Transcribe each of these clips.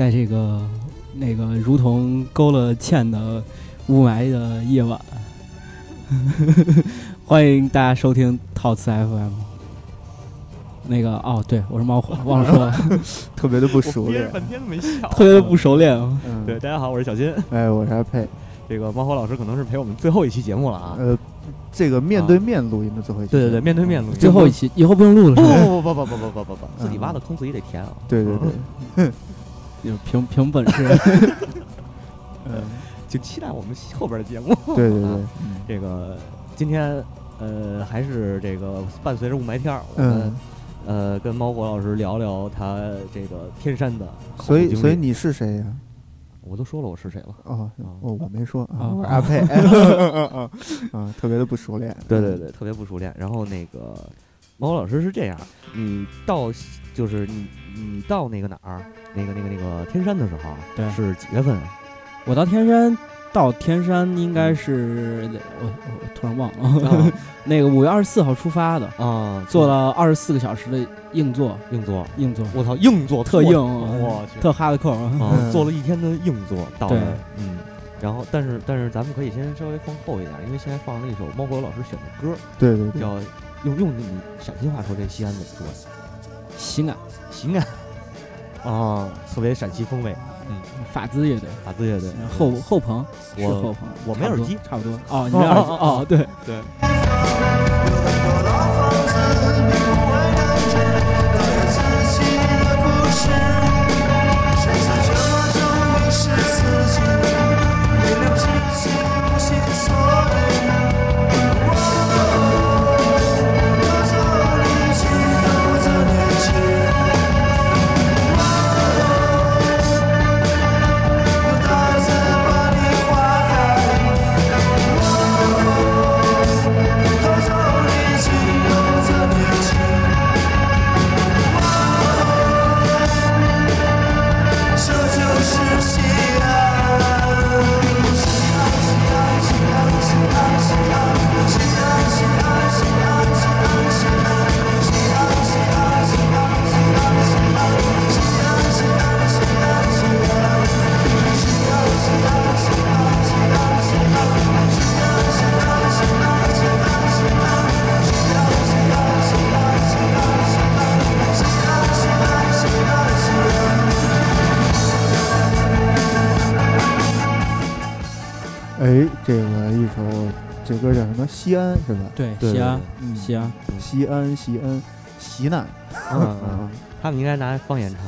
在这个那个如同勾了芡的雾霾的夜晚，欢迎大家收听套词 FM。那个哦，对我是猫火，忘了说了，特别的不熟练，半天都没笑，特别的不熟练。嗯，对，大家好，我是小金。哎，我是阿佩。这个猫火老师可能是陪我们最后一期节目了啊。呃，这个面对面录音的最后一期。对对对，面对面录音。最后一期，以后不用录了。不不不不不不不不不，自己挖的坑自己得填啊。对对对，就凭凭本事。嗯，请期待我们后边的节目。对对对，这个今天呃还是这个伴随着雾霾天儿，我们呃跟猫火老师聊聊他这个天山的。所以所以你是谁呀？我都说了我是谁了。哦哦，我没说啊，我是阿佩。啊，特别的不熟练。对对对，特别不熟练。然后那个猫火老师是这样，你到就是你你到那个哪儿，那个那个那个天山的时候，对，是几月份？我到天山。到天山应该是我我突然忘了，那个五月二十四号出发的啊，坐了二十四个小时的硬座，硬座，硬座，我操，硬座特硬，我去，特哈的扣啊，坐了一天的硬座到那，嗯，然后但是但是咱们可以先稍微放后一点，因为现在放了一首猫狗老师选的歌，对对，叫用用你陕西话说这西安怎么说？西安，西安，哦，特别陕西风味。嗯，法兹乐队，法兹乐队，后后棚是后棚，我没耳机，差不多。哦，你没耳机？哦，对对。西安是吧？对，西安，西安，西安，西安，西南。嗯嗯，他们应该拿方言唱。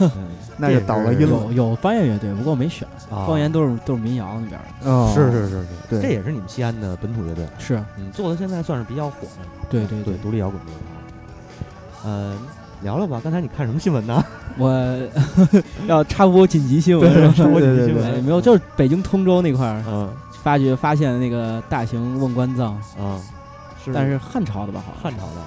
嗯，那就倒了音了。有有方言乐队，不过没选。方言都是都是民谣那边的。哦，是是是是，对，这也是你们西安的本土乐队。是，嗯，做的现在算是比较火的。对对对，独立摇滚乐队。呃，聊聊吧。刚才你看什么新闻呢？我 要插播紧急新闻，插播紧急新闻。没有，就是北京通州那块儿，嗯，发掘发现那个大型瓮棺葬，啊，是但是汉朝的吧？好像汉朝的，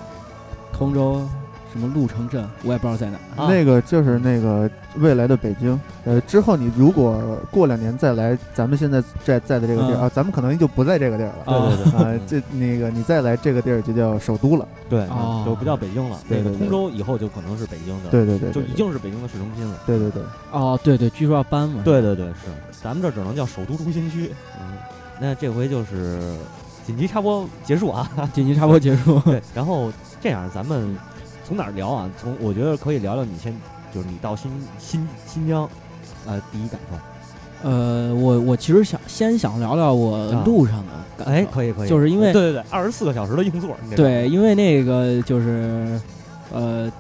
通州。什么鹿城镇，我也不知道在哪。那个就是那个未来的北京。呃，之后你如果过两年再来，咱们现在在在的这个地儿啊，咱们可能就不在这个地儿了。对对对啊，这那个你再来这个地儿就叫首都了。对，就不叫北京了。对对，通州以后就可能是北京的。对对对，就已经是北京的市中心了。对对对。哦，对对，据说要搬嘛。对对对，是。咱们这只能叫首都中心区。嗯，那这回就是紧急插播结束啊！紧急插播结束。对，然后这样咱们。从哪儿聊啊？从我觉得可以聊聊你先，就是你到新新新疆，呃，第一感受。呃，我我其实想先想聊聊我路上的，哎，可以可以，就是因为对对对，二十四个小时的硬座。对，因为那个就是，呃，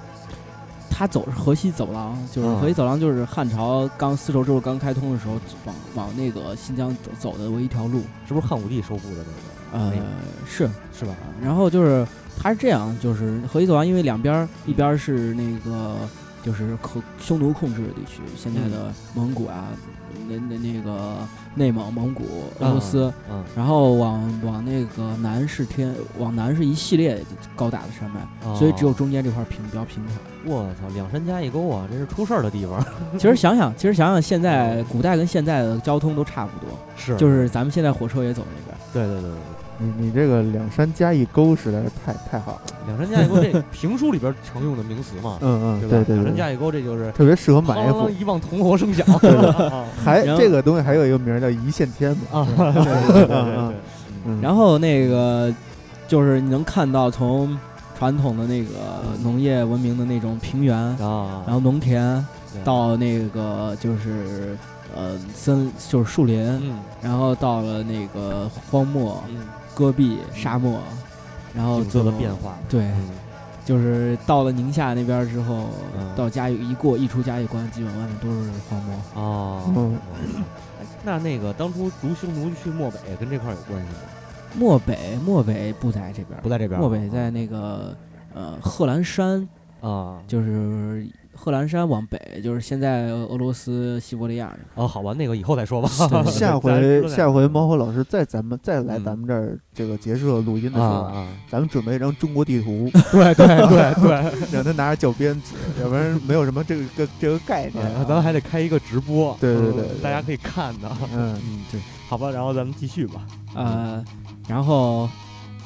他走是河西走廊，就是河西走廊，就是汉朝刚丝绸之路刚开通的时候，往往那个新疆走走的唯一条路，是不是汉武帝收复的那个？呃，是是吧？然后就是。它是这样，就是河西走廊，因为两边一边是那个就是可匈奴控制的地区，现在的蒙古啊，那那那个内蒙、蒙古、俄罗斯，嗯，然后往往那个南是天，往南是一系列高大的山脉，所以只有中间这块平比较平坦。我操，两山加一沟啊，这是出事儿的地方。其实想想，其实想想，现在古代跟现在的交通都差不多，是，就是咱们现在火车也走那边。对对对对。你你这个两山加一沟实在是太太好了，两山加一沟这评书里边常用的名词嘛，嗯嗯，对吧？对对对，两山加一沟这就是特别适合埋伏哐啷。一望铜锣声响，还这个东西还有一个名儿叫一线天嘛，啊，对。对对对嗯对，嗯然后那个就是你能看到从传统的那个农业文明的那种平原，啊，然后农田到那个就是呃森就是树林，嗯。然后到了那个荒漠、嗯，戈壁、沙漠，然后景色的变化，对，嗯就是到了宁夏那边儿之后，嗯到嘉峪一过一出嘉峪关，基本外面都是荒漠。哦，嗯哎那那个当初逐匈奴去漠北跟这块儿有关系吗？漠北，漠北不在这边儿，不在这边儿，漠北在那个呃贺兰山，啊，就是贺兰山往北，就是现在俄罗斯西伯利亚那哦，好吧，那个以后再说吧。下回下回猫和老师再咱们再来嗯咱们这儿这个结束录音的时候，啊啊，咱们准备一张中国地图，对对对对，让他拿着教鞭指，要不然没有什么这个个这个概念啊。哎咱们还得开一个直播，对对嗯对对大家可以看的。嗯嗯，对，好吧，然后咱们继续吧。呃，然后，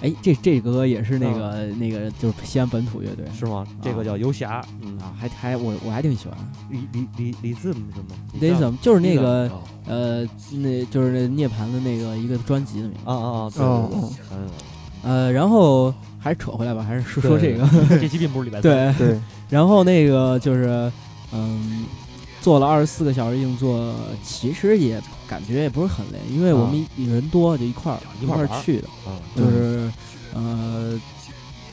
哎，这这歌也是那个、那个就是西安本土乐队是吗？这个叫游侠，嗯啊，还还我我还挺喜欢李李李李字母什么 Lism，就是那个哦呃，那就是那涅槃的那个一个专辑的名字。啊啊啊，对哦对对嗯，呃，然后还是扯回来吧，还是说说这个。这期并不是礼拜，对，对，然后那个就是嗯，做了二十四个小时硬座，其实也感觉也不是很累，因为我们人多就一块儿一一块去的，嗯。就是呃。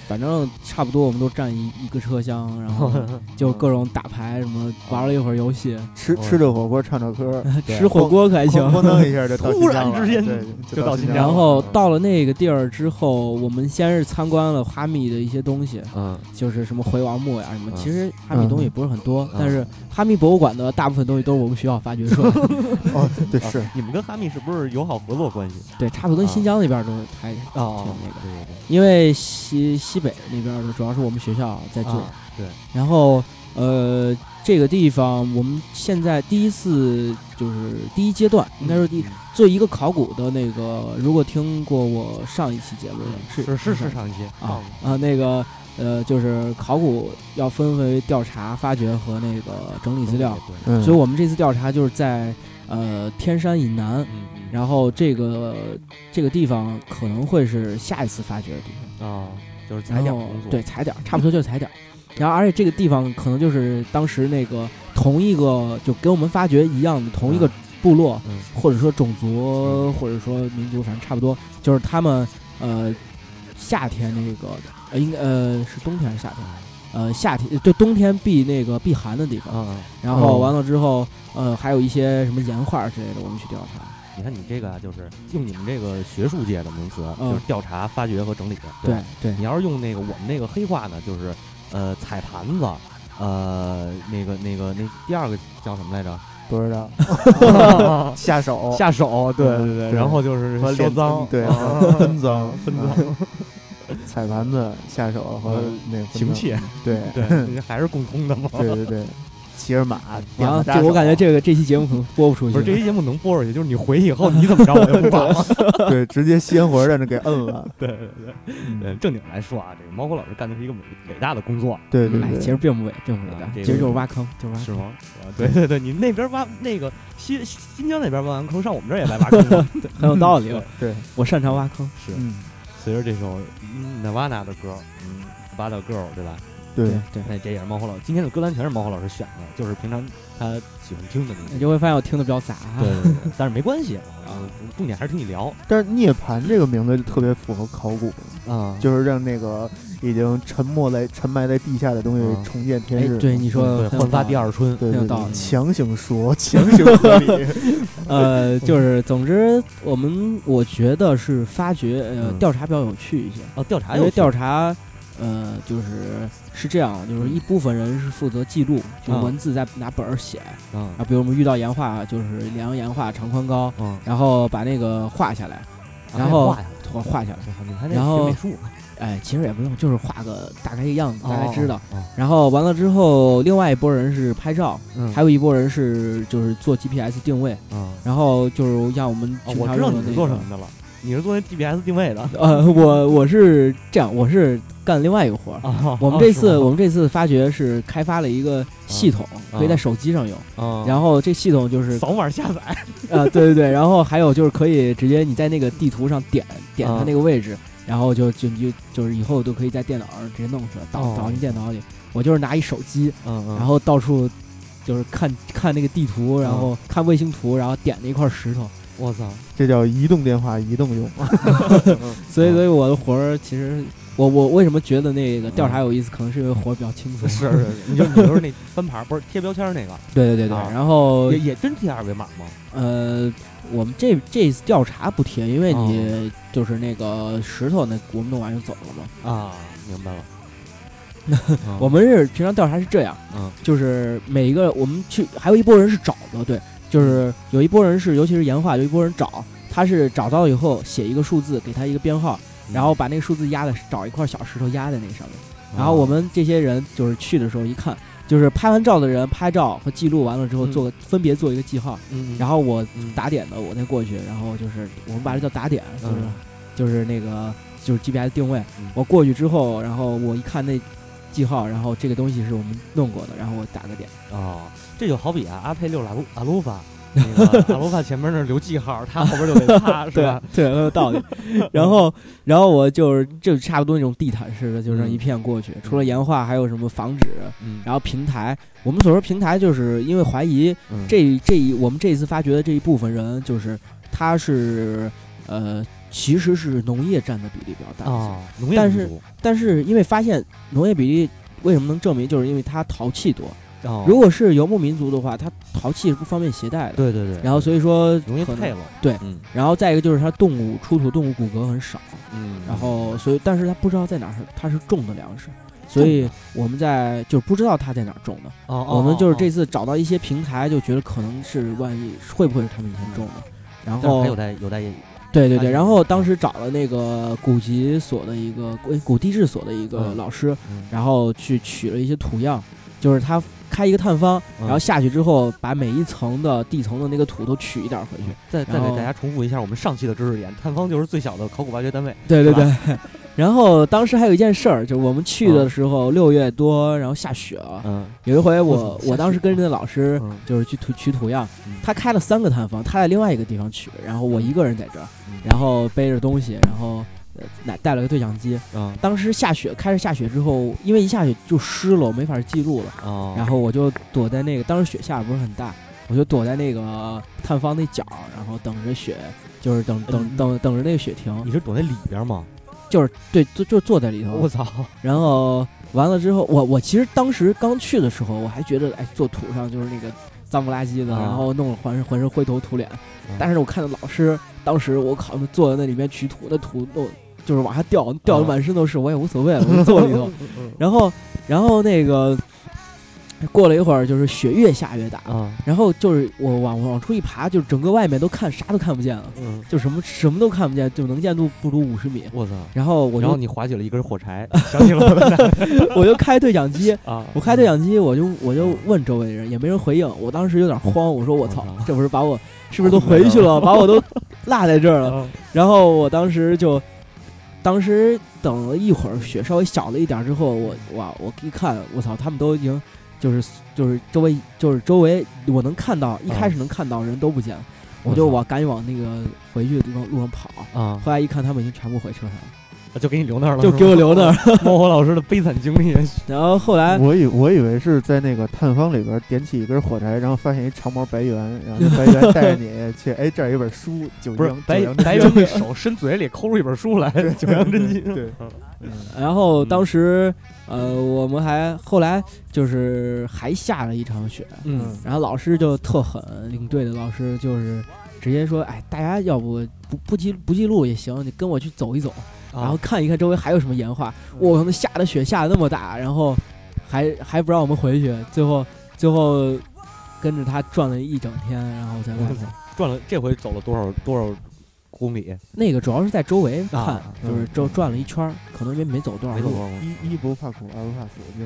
反正差不多，我们都占一一个车厢，然后 就各种打牌什么，玩了一会儿游戏，吃吃着火锅，唱着歌，吃火锅可还行。咣当一下就突然之间对就到新疆然后到了那个地儿之后，我们先是参观了哈密的一些东西，嗯。就是什么回王墓呀什么。嗯。其实哈密东西不是很多，嗯。但是哈密博物馆的大部分东西都是我们学校发掘出来的。哦，对是。啊你们跟哈密是不是友好合作关系？对，差不多跟新疆那边都是还啊挺那个。对对对，因为西西北那边的主要是我们学校在做，啊对，然后呃这个地方我们现在第一次就是第一阶段，应该说第嗯做一个考古的那个，如果听过我上一期节目是是是是上一期啊啊那个呃就是考古要分为调查、发掘和那个整理资料，，对，嗯，所以我们这次调查就是在呃天山以南，然后这个这个地方可能会是下一次发掘的地方。啊，就是踩点工作，对踩点儿，差不多就是踩点儿。然后而且这个地方可能就是当时那个同一个就跟我们发掘一样的同一个部落，嗯或者说种族，嗯或者说民族，反正差不多，就是他们呃夏天那个呃应该呃是冬天还是夏天？呃夏天就冬天避那个避寒的地方。然后哦。完了之后，呃还有一些什么岩画之类的，我们去调查。你看你这个啊，就是用你们这个学术界的名词，嗯。就是调查、发掘和整理的。对对。你要是用那个我们那个黑话呢，就是呃踩盘子，呃那个那个那第二个叫什么来着？不知道。下手。下手，对对对然后就是和脸销赃，对。啊 分赃分赃，踩盘子下手和嗯那个行窃，对对，还是共通的嘛。对对对，骑着马，然后我感觉这个这期节目可能播不出去。不是这期节目能播出去，就是你回去以后你怎么着我就不管了。对直接鲜活在那给摁了，对对对，呃，正经来说啊，这个猫哥老师干的是一个伟伟大的工作，哎，对对对，其实并不伟，并不伟大其实就是挖坑，就是挖坑。是吗？啊对对对，你那边挖那个新新疆那边挖完坑，上我们这儿也来挖坑了，很有道理对。我擅长挖坑。是嗯，随着这首嗯 Nirvana 的歌，嗯，Bad Girl，对吧？对，对，那这也是猫火老师今天的歌单全是猫火老师选的，就是平常他喜欢听的那些。你就会发现我听的比较杂。对对对，但是没关系啊，重点还是听你聊但是涅槃这个名字就特别符合考古，啊，就是让那个已经沉没在沉埋在地下的东西嗯重见天哎，日。对你说，的焕发。第二春，强行说，强行合理。呃，就是总之，我们我觉得是发掘呃嗯调查比较有趣一些，哦，调查因为调查。呃，就是是这样，就是一部分人是负责记录，就嗯文字在拿本儿写嗯啊，比如我们遇到岩画，就是量岩画长宽高，嗯，然后把那个画下来，啊然后还画呀画画下来，然后哎，其实也不用，就是画个大概一个样子，大概哦知道。哦然后完了之后，另外一拨人是拍照，嗯，还有一拨人是就是做 GPS 定位，嗯，然后就是像我们哦平我知道你是常用的那个，做什么的了，你是做那 GPS 定位的呃，我我是这样，我是干另外一个活儿。啊我们这次、哦我们这次发掘是开发了一个系统，可以在啊手机上用。啊，然后这系统就是扫码下载呃，对对对，然后还有就是可以直接你在那个地图上点点它啊那个位置，然后就就就就是以后都可以在电脑上直接弄出来，导哦导进电脑里。我就是拿一手机，嗯嗯然后到处就是看看那个地图，然嗯后看卫星图，然后点那一块石头。我操这叫移动电话移动用。所以所以我的活儿其实我我为什么觉得那个调查有意思，可能是因为活儿比较轻松。是是，你就你就是那翻牌不是贴标签儿那个，对对对对，啊然后也也真贴二维码吗？呃，我们这这次调查不贴，因为哦你就是那个石头那我们弄完就走了嘛。啊，明白了。我们是平常调查是这样，嗯就是每一个我们去，还有一波人是找的，对，就是有一波人是，尤其是岩画，有一波人找，他是找到以后写一个数字，给他一个编号，然后把那个数字压在找一块小石头压在那上面，然后我们这些人就是去的时候一看，就是拍完照的人拍照和记录完了之后嗯。做个分别做一个记号，嗯，然后我嗯打点的我再过去，然后就是我们把这叫打点，就是嗯。就是那个就是 GPS 定位。嗯，我过去之后，然后我一看那记号，然后这个东西是我们弄过的，然后我打个点。哦，这就好比啊，阿佩六拉鲁阿鲁法，那个阿鲁法前面那留记号，他后边就得 擦，是吧？对，很有道理。然后，然后我就是就差不多那种地毯式的，就这一片过去。除了岩画，还有什么房址，嗯，然后平台。我们所说平台，就是因为怀疑嗯这这一我们这一次发掘的这一部分人，就是他是呃，其实是农业占的比例比较大。啊，农业但是但是因为发现农业比例为什么能证明，就是因为它陶器多。哦。如果是游牧民族的话，它陶器是不方便携带的。对对对，然后所以说容易配了，对嗯。然后再一个就是它动物出土动物骨骼很少，嗯，然后所以但是它不知道在哪儿是它是种的粮食，所以我们在就不知道它在哪儿种的。哦，我们就是哦这次找到一些平台，就觉得可能是万一会不会是他们以前种的。然后还有待有待对对对，然后当时找了那个古籍所的一个古古地质所的一个嗯。老师，嗯。然后去取了一些土样，就是他开一个探方，嗯。然后下去之后把每一层的地层的那个土都取一点儿回去。再再给大家重复一下我们上期的知识点，探方就是最小的考古挖掘单位，对对对。然后当时还有一件事儿，就是我们去的时候六月多，然后下雪了。嗯。有一回我我当时跟着那老师嗯。就是去土取土样。嗯，他开了三个探方，他在另外一个地方取，然后我一个人在这儿，嗯。然后背着东西，然后呃带带了个对讲机。嗯当时下雪，开始下雪之后，因为一下雪就湿了，我没法记录了。哦，然后我就躲在那个，当时雪下的不是很大，我就躲在那个探方那角，然后等着雪，就是等等嗯等等着那个雪停，你是躲在里边吗？就是对，就就坐在里头。我操，然后完了之后，我我其实当时刚去的时候，我还觉得哎，坐土上就是那个脏不拉几的，啊然后弄得浑身浑身灰头土脸。啊但是我看到老师，当时我靠，坐在那里面取土，那土弄就是往下掉，掉的满身都是，我也无所谓了，我就坐里头。然后然后那个过了一会儿，就是雪越下越大，啊，然后就是我往往出一爬，就是整个外面都看啥都看不见了，嗯，就什么什么都看不见，就能见度不足五十米。我操，然后我就然后你划起了一根火柴，想起了我。我就开对讲机，啊，我开对讲机，我就我就问周围人，也没人回应。我当时有点慌，我说我操我操，这不是把我是不是都回去了，把我都落在这儿了？啊然后我当时就，当时等了一会儿，雪稍微小了一点之后，我哇，我一看，我操，他们都已经就是就是周围就是周围我能看到，一开始能看到人都不见了，我就我赶紧往那个回去的地方路上跑。啊，后来一看，他们已经全部回车上了，就给你留那儿了，就给我留那儿。儿。猫火老师的悲惨经历，然后后来我以我以为是在那个探方里边点起一根火柴，然后发现一长毛白猿，然后那白猿带着你去，哎，这儿有一本书，九不是阳白白猿那手伸嘴里抠出一本书来，《九阳真经》。对，然后嗯当时，呃，我们还后来就是还下了一场雪，嗯然后老师就特狠，领队的老师就是直接说，哎，大家要不不不记不记录也行，你跟我去走一走，啊然后看一看周围还有什么岩画。我那下的雪下的那么大，然后还还不让我们回去，最后最后跟着他转了一整天，然后在外面。转了，这回走了多少多少公里？那个主要是在周围看，啊就是嗯周转了一圈，可能也没走多少路没走多。少。一一不怕苦，二不怕死，就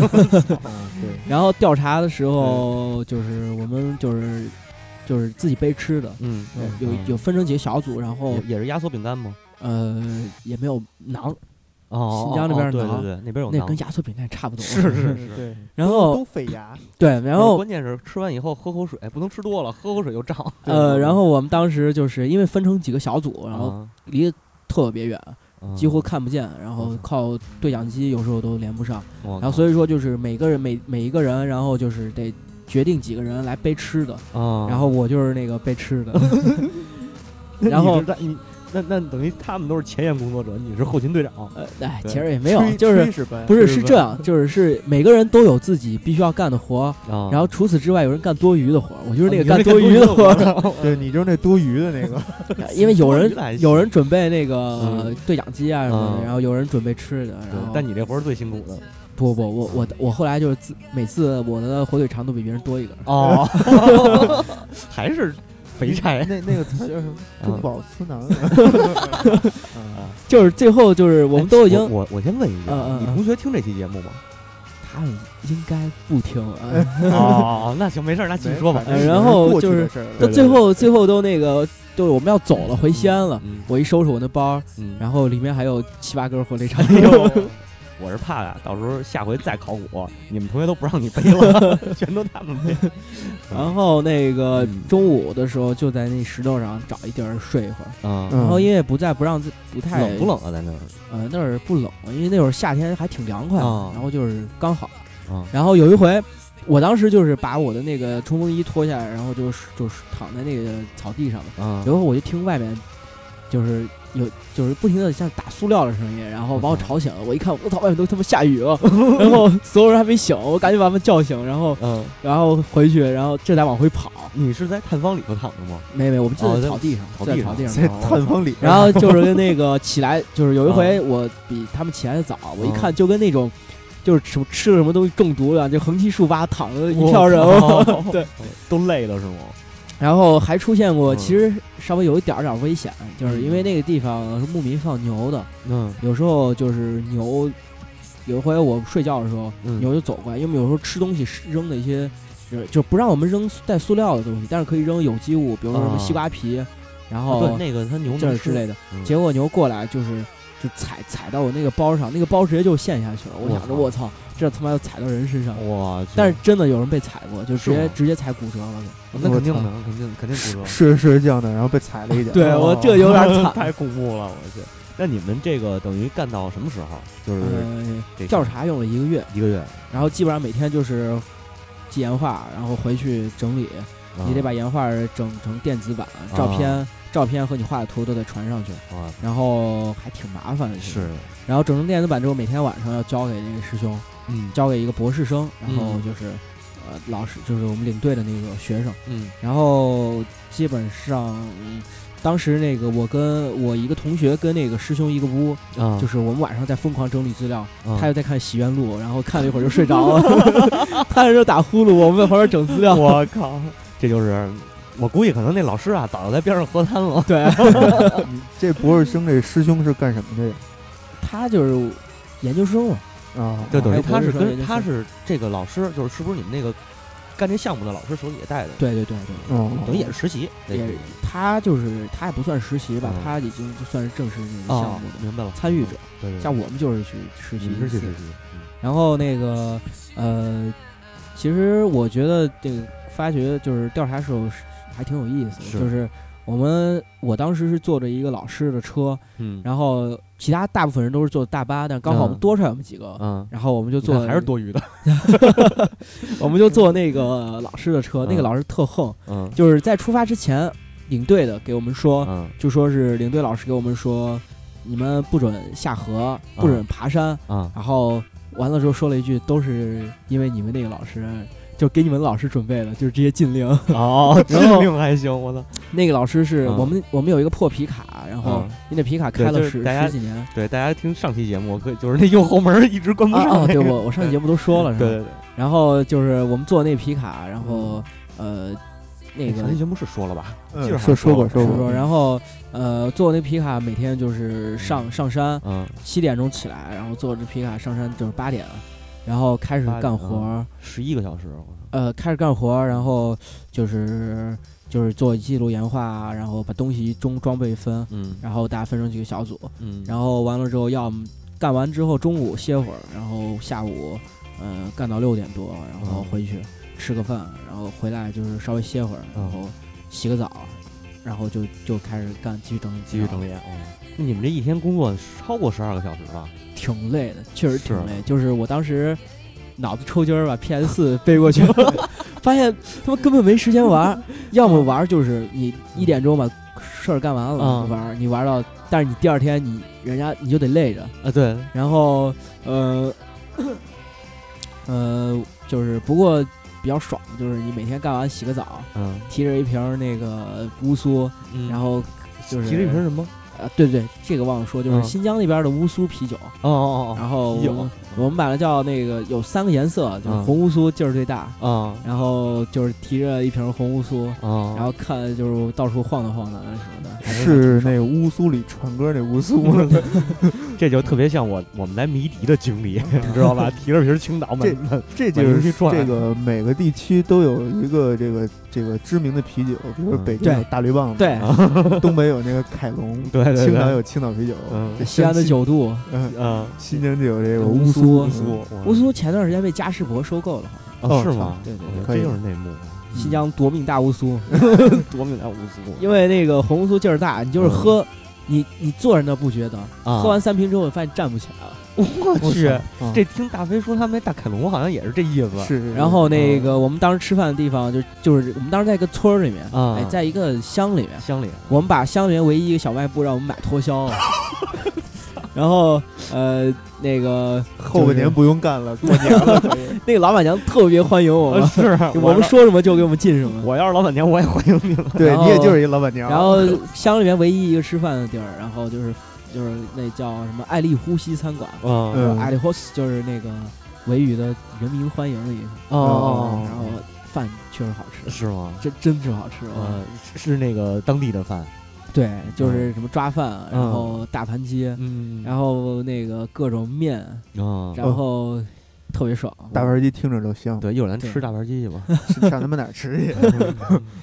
是 对，然后调查的时候，就是我们就是就是自己背吃的，嗯，有嗯有分成几个小组，然后也也是压缩饼干吗？呃也没有馕，哦，新疆那边哦对馕对对，那边有那跟压缩饼干差不多。是是是。对，然后都费牙，对，然后关键是吃完以后喝口水，不能吃多了，喝口水就胀。呃，然后我们当时就是因为分成几个小组，然后啊。离得特别远，啊。几乎看不见，然后嗯靠对讲机有时候都连不上，我然后所以说就是每个人每每一个人，然后就是得决定几个人来背吃的，啊，然后我就是那个背吃的，然后那那等于他们都是前沿工作者，你是后勤队长。呃，哎，其实也没有，就是不是是这样，就是是每个人都有自己必须要干的活，啊然后除此之外有人干多余的活，我就是那个干多余的活，活，对你就是那多余的那个，因为有人 有人准备那个嗯对讲机啊什么嗯的，然后有人准备吃的，然后但你这活儿是最辛苦的不不我我我后来就是自每次我的火腿肠都比别人多一个，哦，还是肥差那那个词叫什么？嗯中饱私囊。啊 就是最后就是我们都已经哎我我我先问一句，你同学听这期节目吗？他们应该不听啊。哦，那行没事儿，那继续说吧然后就是的事儿了到最后最后都那个，就是我们要走了，回西安了。嗯，我一收拾我那包，嗯，然后里面还有七八根火腿肠。我是怕呀，到时候下回再考古，你们同学都不让你背了，全都他们背。然后那个嗯中午的时候就在那石头上找一地儿睡一会儿。嗯，嗯然后因为不在不让自不太冷不？冷啊？在那儿呃，那儿不冷，因为那会儿夏天还挺凉快的，啊然后就是刚好。啊然后有一回，我当时就是把我的那个冲锋衣脱下来，然后就是就是躺在那个草地上了。啊有一回我就听外面就是有就是不停的像打塑料的声音，然后把我吵醒了。我一看，我操，外面都他妈下雨了，然后所有人还没醒，我赶紧把他们叫醒，然后嗯，然后回去，然后这才往回跑。你是在探方里头躺着吗？没没，我们就哦在在草地上，草地上在草地上在。探方里，然后 就是跟那个起来，就是有一回我比他们起来的早，我一看就跟那种。就是什么吃了什么东西中毒了，就横七竖八躺着一票人，哦对，都累了是吗？然后还出现过，嗯。其实稍微有一点儿点儿危险，就是因为那个地方是牧民放牛的，嗯。有时候就是牛，有一回我睡觉的时候，嗯。牛就走过来，因为有时候吃东西是扔的一些，就是就不让我们扔带塑料的东西，但是可以扔有机物，比如说什么啊西瓜皮，然对后那个它牛能吃这儿之类的。嗯。结果牛过来就是就踩踩到我那个包上，那个包直接就陷下去了。我想着我操，这他妈要踩到人身上。哇，但是真的有人被踩过，就直接是吗？直接踩骨折了那肯定的，肯定肯定骨折。是是这样的，然后被踩了一脚。对哦我这有点 惨太恐怖了，我去。那你们这个等于干到什么时候？就是呃，调查用了一个月，一个月，然后基本上每天就是记岩画，然后回去整理，啊你得把岩画整成电子版，照片照片和你画的图都得传上去，啊然后还挺麻烦的。其实是，然后整成电子版之后，每天晚上要交给那个师兄，嗯交给一个博士生，然后嗯就是。呃，老师就是我们领队的那个学生，嗯。然后基本上，嗯当时那个我跟我一个同学跟那个师兄一个屋，啊，就是我们晚上在疯狂整理资料，啊。他又在看《洗冤录》，然后看了一会儿就睡着了，他在这打呼噜，我们在旁边整资料。我靠，这就是我估计可能那老师啊，早就在边上喝瘫了。对，你这博士生这师兄是干什么的呀？他就是研究生嘛，啊，就等于他是跟他是这个老师，就是是不是你们那个干这项目的老师手里也带的？对对对对，哦，等于也是实习，也于他就是他也不算实习吧，嗯他已经就算是正式那个项哦目的明白了，参与者，对对，对像我们就是去实习你是去实习，嗯然后那个呃，其实我觉得这个发掘就是调查时候还挺有意思的，就是我们我当时是坐着一个老师的车，嗯，然后其他大部分人都是坐大巴，但刚好我们嗯多出来我们几个，嗯，然后我们就坐还是多余的，我们就坐那个老师的车，那个嗯老师特横，嗯。就是在出发之前，领队的给我们说，嗯。就说是领队老师给我们说，你们不准下河，不准爬山，啊然后完了之后说了一句，都是因为你们那个老师。就给你们老师准备的，就是这些禁令。哦，禁令还行，我操，那个老师是嗯我们，我们有一个破皮卡，然后你那皮卡开了十就是大家十几年。对，大家听上期节目，我可以就是那右后门一直关不啊啊！对上那个，我我上期节目都说了，是吧？对对对，然后就是我们做那皮卡，然后呃，那个上期节目是说了吧？说说过说过是说，然后呃，做那皮卡每天就是上上山，嗯七点钟起来，然后坐着皮卡上山就是八点，然后开始干活儿，十一个小时，呃，开始干活儿，然后就是就是做记录研化啊，然后把东西中装备分，嗯然后大家分成几个小组，嗯，然后完了之后要么干完之后中午歇会儿，然后下午嗯、呃干到六点多，然后嗯回去吃个饭，然后回来就是稍微歇会儿，然嗯后洗个澡，然后就就开始干继续整理继续整理。哦，那你们这一天工作超过十二个小时吧？挺累的，确实挺是累。就是我当时脑子抽筋儿把 PS 四 背过去了，发现他妈根本没时间玩儿，要么玩儿就是你一点钟把事儿干完了嗯玩儿，你玩到，但是你第二天你人家你就得累着，啊，对，然后呃 呃就是不过比较爽，就是你每天干完洗个澡，嗯，提着一瓶那个乌苏，嗯。然后就是提着一瓶什么？啊，对对对，这个忘了说，就是嗯。新疆那边的乌苏啤酒。哦哦。然后有我们买了叫那个有三个颜色，就是嗯红乌苏劲儿最大，啊，然后就是提着一瓶红乌苏，啊啊，然后看就是到处晃荡晃荡的什么的，是那乌苏里传歌那乌苏吗？这就特别像我我们来迷笛的经历，你知道吧？提着瓶青岛满这这就是这个每个地区都有一个这个这个知名的啤酒，比如北京有大绿棒子，对，东北有那个凯龙，对对对青岛有青岛啤酒，嗯西安的九度嗯，啊，新疆就有这个乌乌苏嗯苏乌苏前段时间被嘉士伯收购了，好像。哦是吗？对对对。这就是内幕，新疆夺命大乌苏，夺命大乌苏，因为那个红乌苏劲儿大，你就是喝。你你坐着那不觉得，啊。喝完三瓶之后，发现站不起来了。我去，啊这听大飞说他们那大凯龙好像也是这意思，是，然后那个我们当时吃饭的地方就就是我们当时在一个村儿里面，啊。哎，在一个乡里面，乡里。我们把乡里面唯一一个小卖部让我们买脱销了，然后呃那个后半年不用干了，过年了。那个老板娘特别欢迎我们，是我们说什么就给我们进什么。我要是老板娘，我也欢迎你了。对你也就是一老板娘，然后乡里面唯一一个吃饭的地儿，然后就是就是那叫什么爱丽呼吸餐馆，嗯嗯爱丽呼吸就是那个维语的人民欢迎的意思。哦然后饭确实好吃，是吗？真真是好吃。呃，是那个当地的饭，对，就是什么抓饭，然嗯后大盘鸡，嗯然后那个各种面，啊，然后特别爽。大盘鸡听着都香，对，一会儿咱吃大盘鸡去吧，上他们哪儿吃去？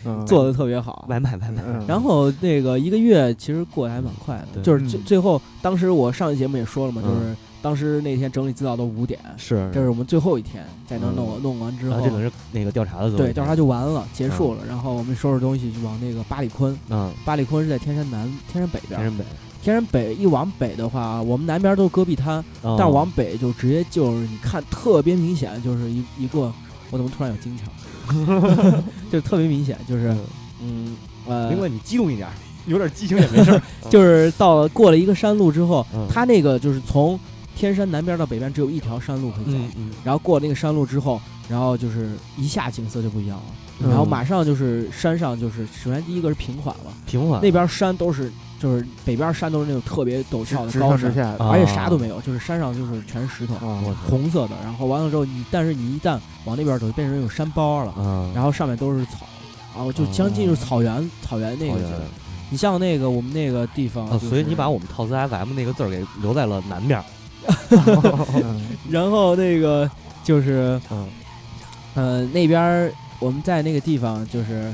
嗯 做的特别好。外卖外卖。嗯然后那个一个月其实过得还蛮快的，就是最嗯最后，当时我上一节目也说了嘛，嗯就是当时那天整理资料都五点，是这是我们最后一天，在那儿弄弄完之后啊，这个是那个调查的对调查就完了，结束了。然后我们收拾东西就往那个巴里坤，嗯，八里坤是在天山南、天山北边。天山北，天山北一往北的话，我们南边都是戈壁滩，但但往北就直接就是你看特别明显，就是一一个，我怎么突然有京腔？就特别明显，就是嗯呃，另外，你激动一点，有点激情也没事。就是到了过了一个山路之后，嗯它那个就是从天山南边到北边只有一条山路可以走，然后过了那个山路之后，然后就是一下景色就不一样了，嗯。然后马上就是山上就是首先第一个是平缓了，平缓。那边山都是就是北边山都是那种特别陡峭的高山，而且啥都没有，就是山上就是全是石头。啊红色的，然后完了之后你，但是你一旦往那边走，就变成那种山包了，嗯，然后上面都是草，然后就将近就是草原，草原那个。你像那个我们那个地方、所以你把我们套词 FM 那个字儿给留在了南面儿。嗯 然后那个就是嗯。呃那边我们在那个地方就是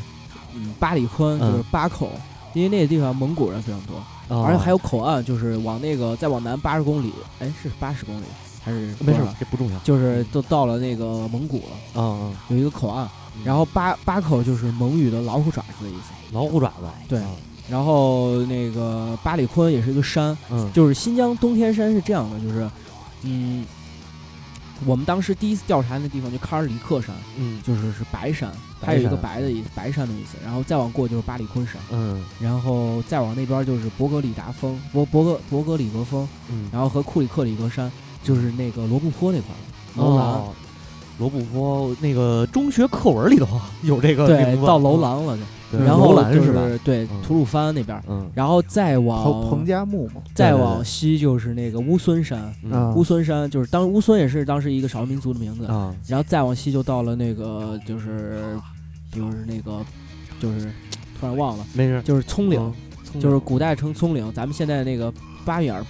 嗯八里坤嗯。就是八口，因为那个地方蒙古人非常多，哦。而且还有口岸，就是往那个再往南八十公里，哎是八十公里还是没事吧，这不重要。就是都到了那个蒙古了，嗯嗯，有一个口岸，然后八八口就是蒙语的老虎爪子的意思。老虎爪子。对。啊然后那个巴里坤也是一个山，嗯，就是新疆冬天山是这样的，就是嗯，我们当时第一次调查那地方就卡尔里克山，嗯就是是白山，白它有一个白的意思，白山的意思。然后再往过就是巴里坤山，嗯然后再往那边就是博格里达峰，博博格博格里格峰，嗯，然后和库里克里格山，就是那个罗布泊那块儿。哦罗布泊那个中学课文里头有这个对到楼兰了就，对然后就是？对嗯。吐鲁番那边，嗯。然后再往彭彭加木嘛，再往西就是那个乌孙山，乌孙山就是当乌孙也是当时一个少数民族的名字，啊然后再往西就到了那个就是就是那个就是突然忘了，没事，就是葱岭，嗯。就是古代称葱岭，咱们现在那个巴眼儿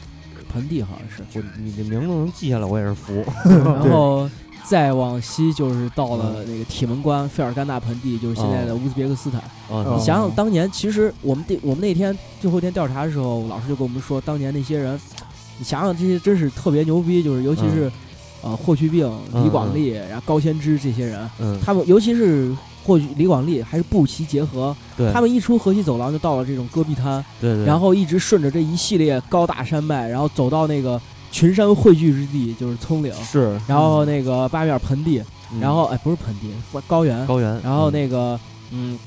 盆地，好像是。我你这名字能记下来，我也是服。然后再往西就是到了那个铁门关费尔干纳盆地，就是现在的乌兹别克斯坦。啊你想想，当年其实我们第我们那天最后一天调查的时候，老师就跟我们说，当年那些人，你想想这些真是特别牛逼，就是尤其是、呃霍去病、嗯李广利，然后高仙芝这些人，嗯，他们尤其是霍去李广利还是步骑结合，他们一出河西走廊就到了这种戈壁滩，对对，然后一直顺着这一系列高大山脉，然后走到那个群山汇聚之地，就是葱岭，是，然后那个八面盆地，嗯然后哎不是盆地，高原，高原，然后嗯那个嗯，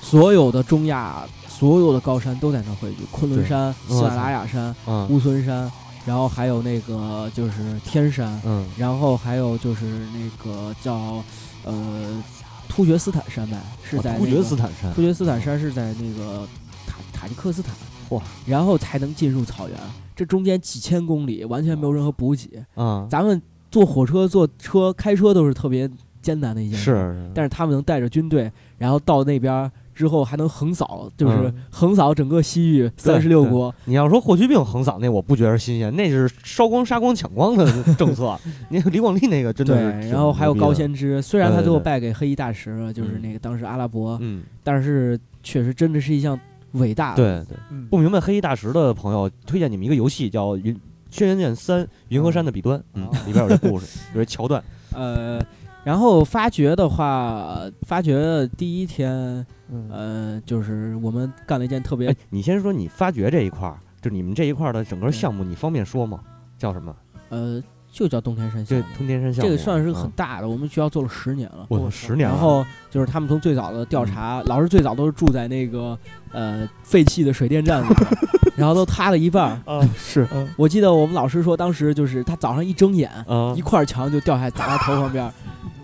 所有的中亚所有的高山都在那儿汇聚，昆仑山、我喜马拉雅山、嗯乌孙山，然后还有那个就是天山，嗯然后还有就是那个叫呃突厥斯坦山脉是在、那个哦突厥斯坦山突厥斯坦山是在那个塔塔吉克斯坦，嚯，然后才能进入草原，这中间几千公里完全没有任何补给，啊，咱们坐火车、坐车、开车都是特别艰难的一件事，是，但是他们能带着军队，然后到那边儿之后还能横扫，就是嗯。横扫整个西域三十六国。你要说霍去病横扫那，我不觉得新鲜，那是烧光、杀光、抢光的政策。那个李广利那个真的然后还有高，先知，虽然他最后败给黑衣大使了，就是嗯那个当时阿拉伯，嗯，但是确实真的是一项伟大。对对。嗯不明白黑衣大石的朋友，推荐你们一个游戏叫《云轩辕剑三：云和山的彼端》，嗯哦，里边有这故事，有这桥段。呃，然后发掘的话，发掘的第一天，嗯呃，就是我们干了一件特别哎，你先说你发掘这一块儿，就你们这一块儿的整个项目，你方便说吗？叫什么？呃，就叫东天山这项目，通天山项目，这个算是很嗯大的，我们学校做了十年了。我操十年了，然后就是他们从最早的调查，老师最早都是住在那个呃废弃的水电站里边，然后都塌了一半儿。啊 是 我记得我们老师说，当时就是他早上一睁眼，啊一块墙就掉下来砸他头旁边，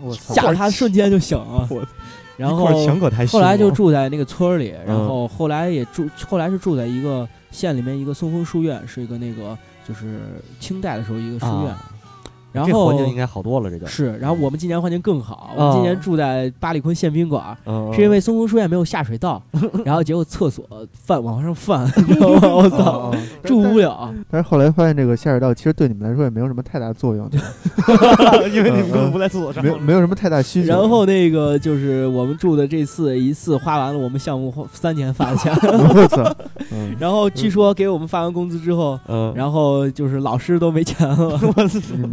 我操吓得他瞬间就醒了我。然一块后墙可太后来就住在那个村儿里，然嗯后后来也住，后来是住在一个县里面一个松风书院，是一个那个就是清代的时候一个书院。啊然后这环境应该好多了，这就，是，然后我们今年环境更好，我们今年住在巴里坤宪宾馆，嗯是因为松松书院没有下水道，然后结果厕所泛往上泛，你知道吗？我操，住不了。但是后来发现这个下水道其实对你们来说也没有什么太大作用，因为你们根本不在厕所上没有没有什么太大需求。然后那个就是我们住的这次一次花完了我们项目三年发的钱，我操，嗯，然后据说给我们发完工资之后，嗯，然后就是老师都没钱了。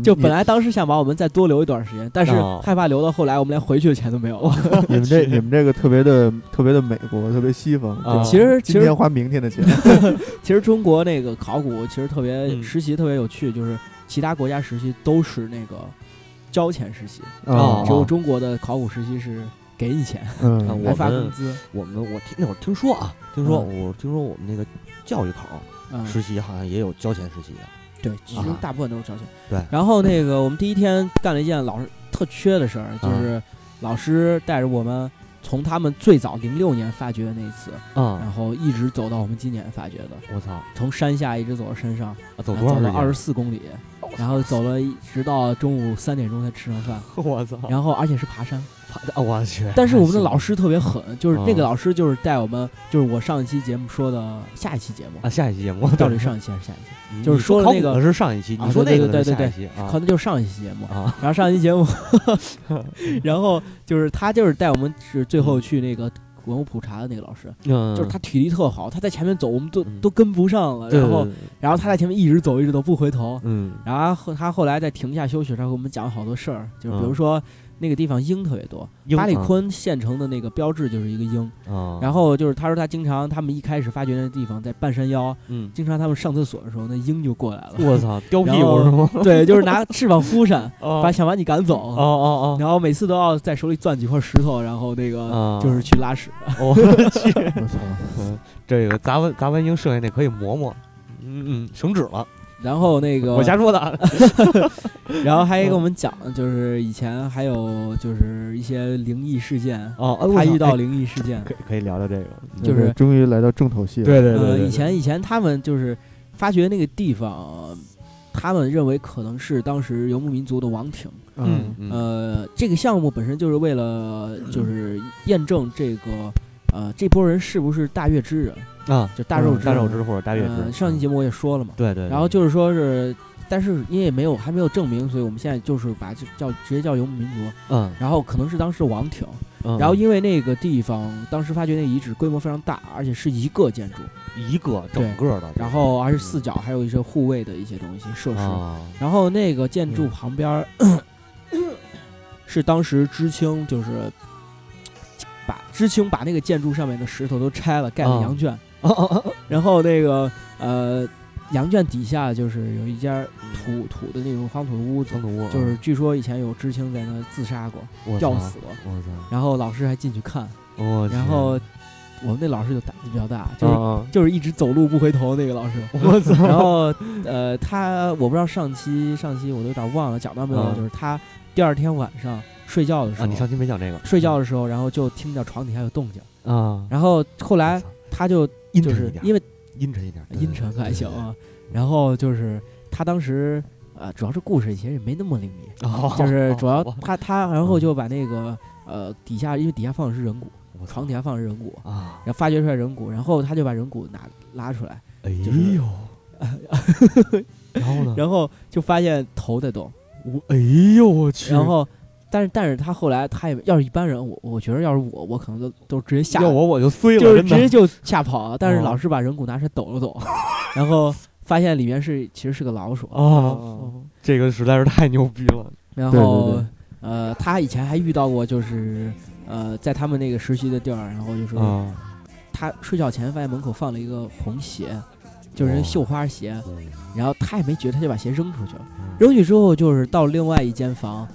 就本来当时想把我们再多留一段时间，但是哦。害怕留到后来我们连回去的钱都没有了。你们这你们这个特别的特别的美国，特别西方。其实其实今天花明天的钱，其实中国那个考古其实特别嗯。实习特别有趣，就是其他国家实习都是那个交钱实习，哦只有中国的考古实习是给你钱我发工资。我们我听那会儿听说啊，听说我听说我们那个教育考嗯，实习好像也有交钱实习的，对，其实啊大部分都是交钱。对然后那个我们第一天干了一件老师特缺的事儿，就是老师带着我们从他们最早零六年发掘的那一次，啊然后一直走到我们今年发掘的，我操，啊从山下一直走到山上，走多少时间？走了二十四公里，然后走了一直到中午三点钟才吃上饭，我操，然后而且是爬山。啊 我去！但是我们的老师特别狠，就是那个哦老师就是带我们，就是我上一期节目说的下一期节目，啊，下一期节目到底上一期还是下一期？就是说的那个是上一期，啊你说那个对对对可能就是上一期节目。啊。然后上一期节目，然后就是他就是带我们是最后去那个文物普查的那个老师，嗯，就是他体力特好，他在前面走，我们都嗯。都跟不上了，然后然后他在前面一直走，一直走不回头，嗯。然后他后来在停下休息的时候，给我们讲了好多事儿，就是比如嗯说那个地方鹰特别多，鹰巴里啊坤县城的那个标志就是一个鹰，啊，然后就是他说他经常他们一开始发掘那地方在半山腰，嗯，经常他们上厕所的时候那鹰就过来了，我操，叼屁股是吗？对，就是拿翅膀扑扇，哦。把想把你赶走，哦哦然后每次都要在手里攥几块石头，然后那个啊。就是去拉屎。哦，我去，我操，这个砸完砸完鹰剩下那可以磨磨，嗯嗯，省纸了，然后那个我瞎说的啊，然后还给我们讲，就是以前还有就是一些灵异事件，哦，哎他遇到灵异事件，可以可以聊聊这个，就是终于来到重头戏了。对对呃，对，以前以前他们就是发掘那个地方，他们认为可能是当时游牧民族的王庭。嗯嗯。呃，这个项目本身就是为了就是验证这个呃，这波人是不是大月之人？啊，就大肉嗯之大肉之或者大月呃之，上期节目我也说了嘛。对对，然后就是说是，但是因为没有还没有证明，所以我们现在就是把这叫直接叫游牧民族。嗯，然后可能是当时王庭，嗯然后因为那个地方当时发掘那遗址规模非常大，而且是一个建筑，一个整个的，然后而且四角还有一些护卫的一些东西设施。啊，然后那个建筑嗯旁边儿、是当时知青就是把知青把那个建筑上面的石头都拆了，盖了啊羊圈。然后那个呃羊圈底下就是有一间土土的那种荒土的屋子，土屋就是据说以前有知青在那自杀过，吊死过。我操，然后老师还进去看，我然后我们那老师就胆子比较大，就是、啊，就是一直走路不回头那个老师。我操，然后呃，他我不知道上期上期我都有点忘了讲到没有，嗯就是他第二天晚上睡觉的时候，啊，你上期没讲这个，睡觉的时候，然后就听到床底下有动静，啊，然后后来他就就是因为阴沉一点，对阴沉还行，啊，然后就是他当时呃，主要是故事其实也没那么灵敏，哦就是主要哦他他然后就把那个呃底下因为底下放的是人骨，床底下放的是人骨。啊，然后发掘出来人骨，然后他就把人骨拿拉出来，哎就是呦，然后呢？然后就发现头在动，我哎呦我去，然后，但是但是他后来他也要是一般人，我我觉得要是我，我可能都都直接吓，要我我就碎了，就是直接就吓跑了。但是哦老师把人骨拿出来抖了抖，然后发现里面是其实是个老鼠。啊，哦这个实在是太牛逼了，然后对呃，他以前还遇到过，就是呃，在他们那个实习的地儿，然后就是啊，他睡觉前发现门口放了一个红鞋，就是绣花鞋，然后他也没觉得，他就把鞋扔出去了。嗯扔去之后，就是到另外一间房，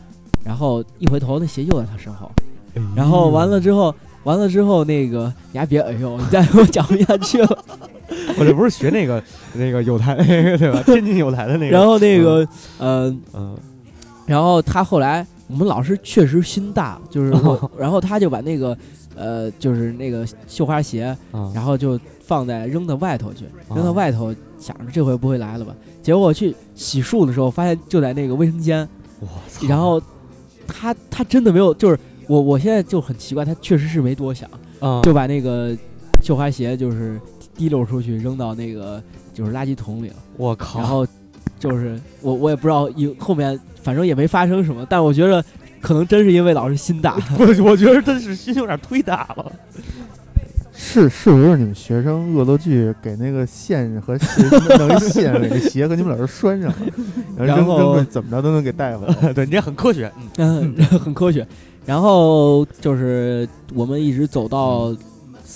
然后一回头，那鞋又在他身后。哎然后完了之后，完了之后，那个你还别哎呦，你再给我讲不下去了。我这不是学那个那个有台那个对吧？天津有台的那个，然后那个，呃，嗯然后他后来，我们老师确实心大，就是我，然后他就把那个，呃，就是那个绣花鞋，啊，然后就放在扔到外头去，扔到啊外头，想着这回不会来了吧？结果我去洗漱的时候，发现就在那个卫生间，然后他他真的没有，就是我我现在就很奇怪，他确实是没多想，啊就把那个绣花鞋就是滴溜出去扔到那个就是垃圾桶里了，我靠，然后就是我我也不知道以后面反正也没发生什么，但我觉得可能真是因为老师心大，我我觉得真是心有点忒大了，是是不是你们学生恶作剧给那个线和鞋弄一 线给那鞋和你们老师拴上了，然然后怎么着都能给带回来。对你这很科学，嗯嗯，很科学。然后就是我们一直走到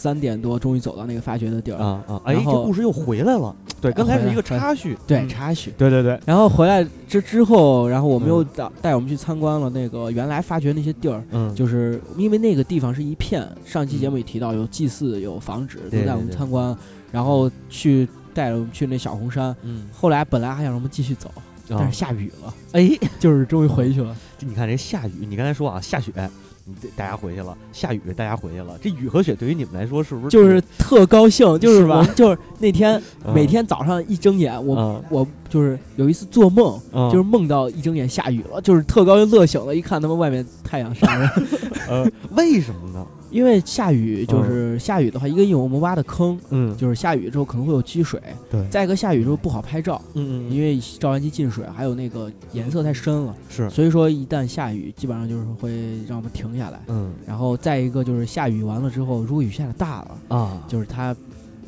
三点多，终于走到那个发掘的地儿。啊啊，哎，这故事又回来了，对，刚才是一个插叙，对，嗯。插叙。对对对，然后回来之之后，然后我们又嗯。带带我们去参观了那个原来发掘那些地儿，嗯，就是因为那个地方是一片，上期节目也提到有祭祀、有房址，都带我们参观，然后去带着我们去那小红山。嗯，后来本来还想让我们继续走，但啊是下雨了，哎，就是终于回去了。这你看这下雨，你刚才说啊下雪，你这大家回去了；下雨，大家回去了。这雨和雪对于你们来说是不是就是特高兴，就是是吧就是那天嗯每天早上一睁眼，我嗯我就是有一次做梦，嗯就是梦到一睁眼下雨了，就是特高兴，乐醒了，一看他们外面太阳晒着，呃，为什么呢？因为下雨就是下雨的话，一个因为我们挖的坑，嗯。就是下雨之后可能会有积水，对。再一个下雨之后不好拍照，嗯因为照相机进水，还有那个颜色太深了，是。所以说一旦下雨，基本上就是会让我们停下来。嗯。然后再一个就是下雨完了之后，如果雨下的大了，啊，就是它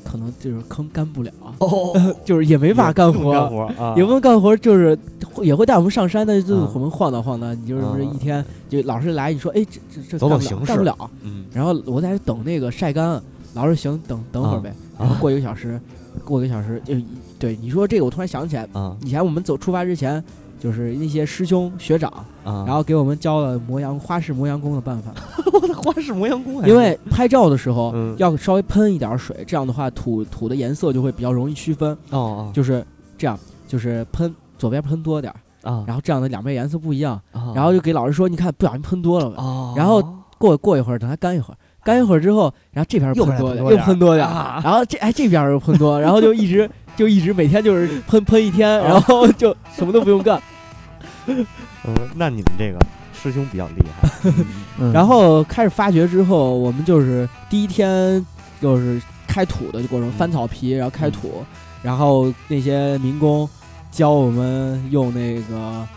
可能就是坑干不了，哦，就是也没法干活，干活啊，也不能干活，就是也会带我们上山，但是就是啊我们晃荡晃荡，你就是不是啊一天就老师来，你说哎这这这干不了干不了，嗯。然后我在这等那个晒干，老师行等等会儿呗，然后啊过一个小时，过一个小时就对你说这个，我突然想起来，啊。以前我们走出发之前。就是那些师兄学长，啊，然后给我们教了磨洋花式磨洋工的办法，我的花式磨洋工还，因为拍照的时候嗯。要稍微喷一点水，这样的话土土的颜色就会比较容易区分。哦哦。就是这样，就是喷左边喷多点儿，啊，然后这样的两边颜色不一样，后然后就给老师说，你看不小心喷多了吧。哦，然后过过一会儿，等它干一会儿，干一会儿之后，然后这边又喷多点又喷多点儿，啊。然后这哎这边又喷多，然后就一直就一直每天就是喷喷一天，然后就什么都不用干。嗯，那你们这个师兄比较厉害。嗯。然后开始发掘之后，我们就是第一天就是开土的过程，嗯翻草皮，然后开土，然后那些民工教我们用那个，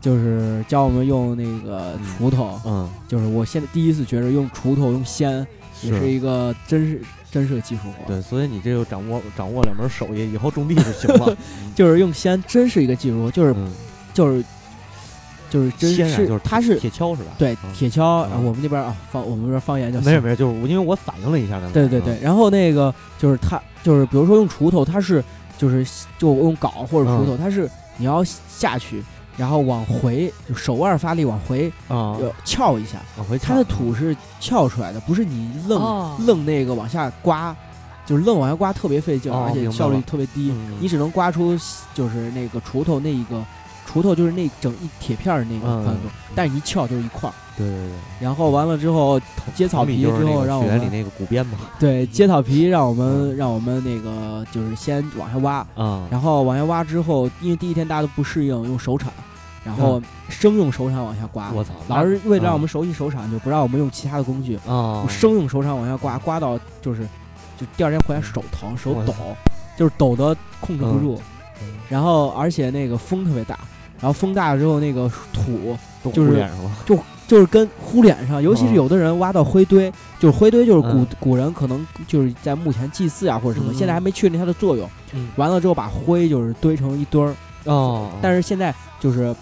就是教我们用那个嗯锄头，嗯，就是我现在第一次觉着用锄头用锨也是。一个真是真是个技术活，对，所以你这就掌握掌握两门手艺，以后种地就行了。就是用锨真是一个技术活，就是嗯，就是就是真先啊就是它是铁锹是吧？对嗯铁锹，嗯然后我们那边啊方我们这边方言叫锨没事没事，就是因为我反应了一下刚才。对对对，然后那个就是它，就是比如说用锄头，它是就是就用镐或者锄头，它是你要下去，然后往回，就手腕发力往回嗯啊，呃翘一下，往回它的土是翘出来的，不是你愣、哦。愣那个往下刮。就是愣往下刮特别费劲，哦而且效率特别低，嗯。你只能刮出就是那个锄头那一个锄头就是那整一铁片儿那个嗯。宽度，但是一翘就是一块儿。对对对，然后完了之后接草皮之后，让我们里那个鼓鞭嘛。对，接草皮让我们嗯。让我们那个就是先往下挖，啊，然后往下挖之后，因为第一天大家都不适应，用手铲，然后生用手铲往下刮。我操，老师为了让我嗯们熟悉手铲，就不让我们用其他的工具，啊生用手铲往下刮，刮到就是就第二天回来手疼手抖，就是抖得控制不住嗯，然后而且那个风特别大，然后风大了之后那个土就是糊脸上了。就是跟糊脸上，尤其是嗯。有的人挖到灰堆，就是灰堆就是古、嗯。古人可能就是在墓前祭祀啊或者什么，嗯。现在还没确定它的作用。嗯。完了之后把灰就是堆成一堆儿，哦，但是现在就是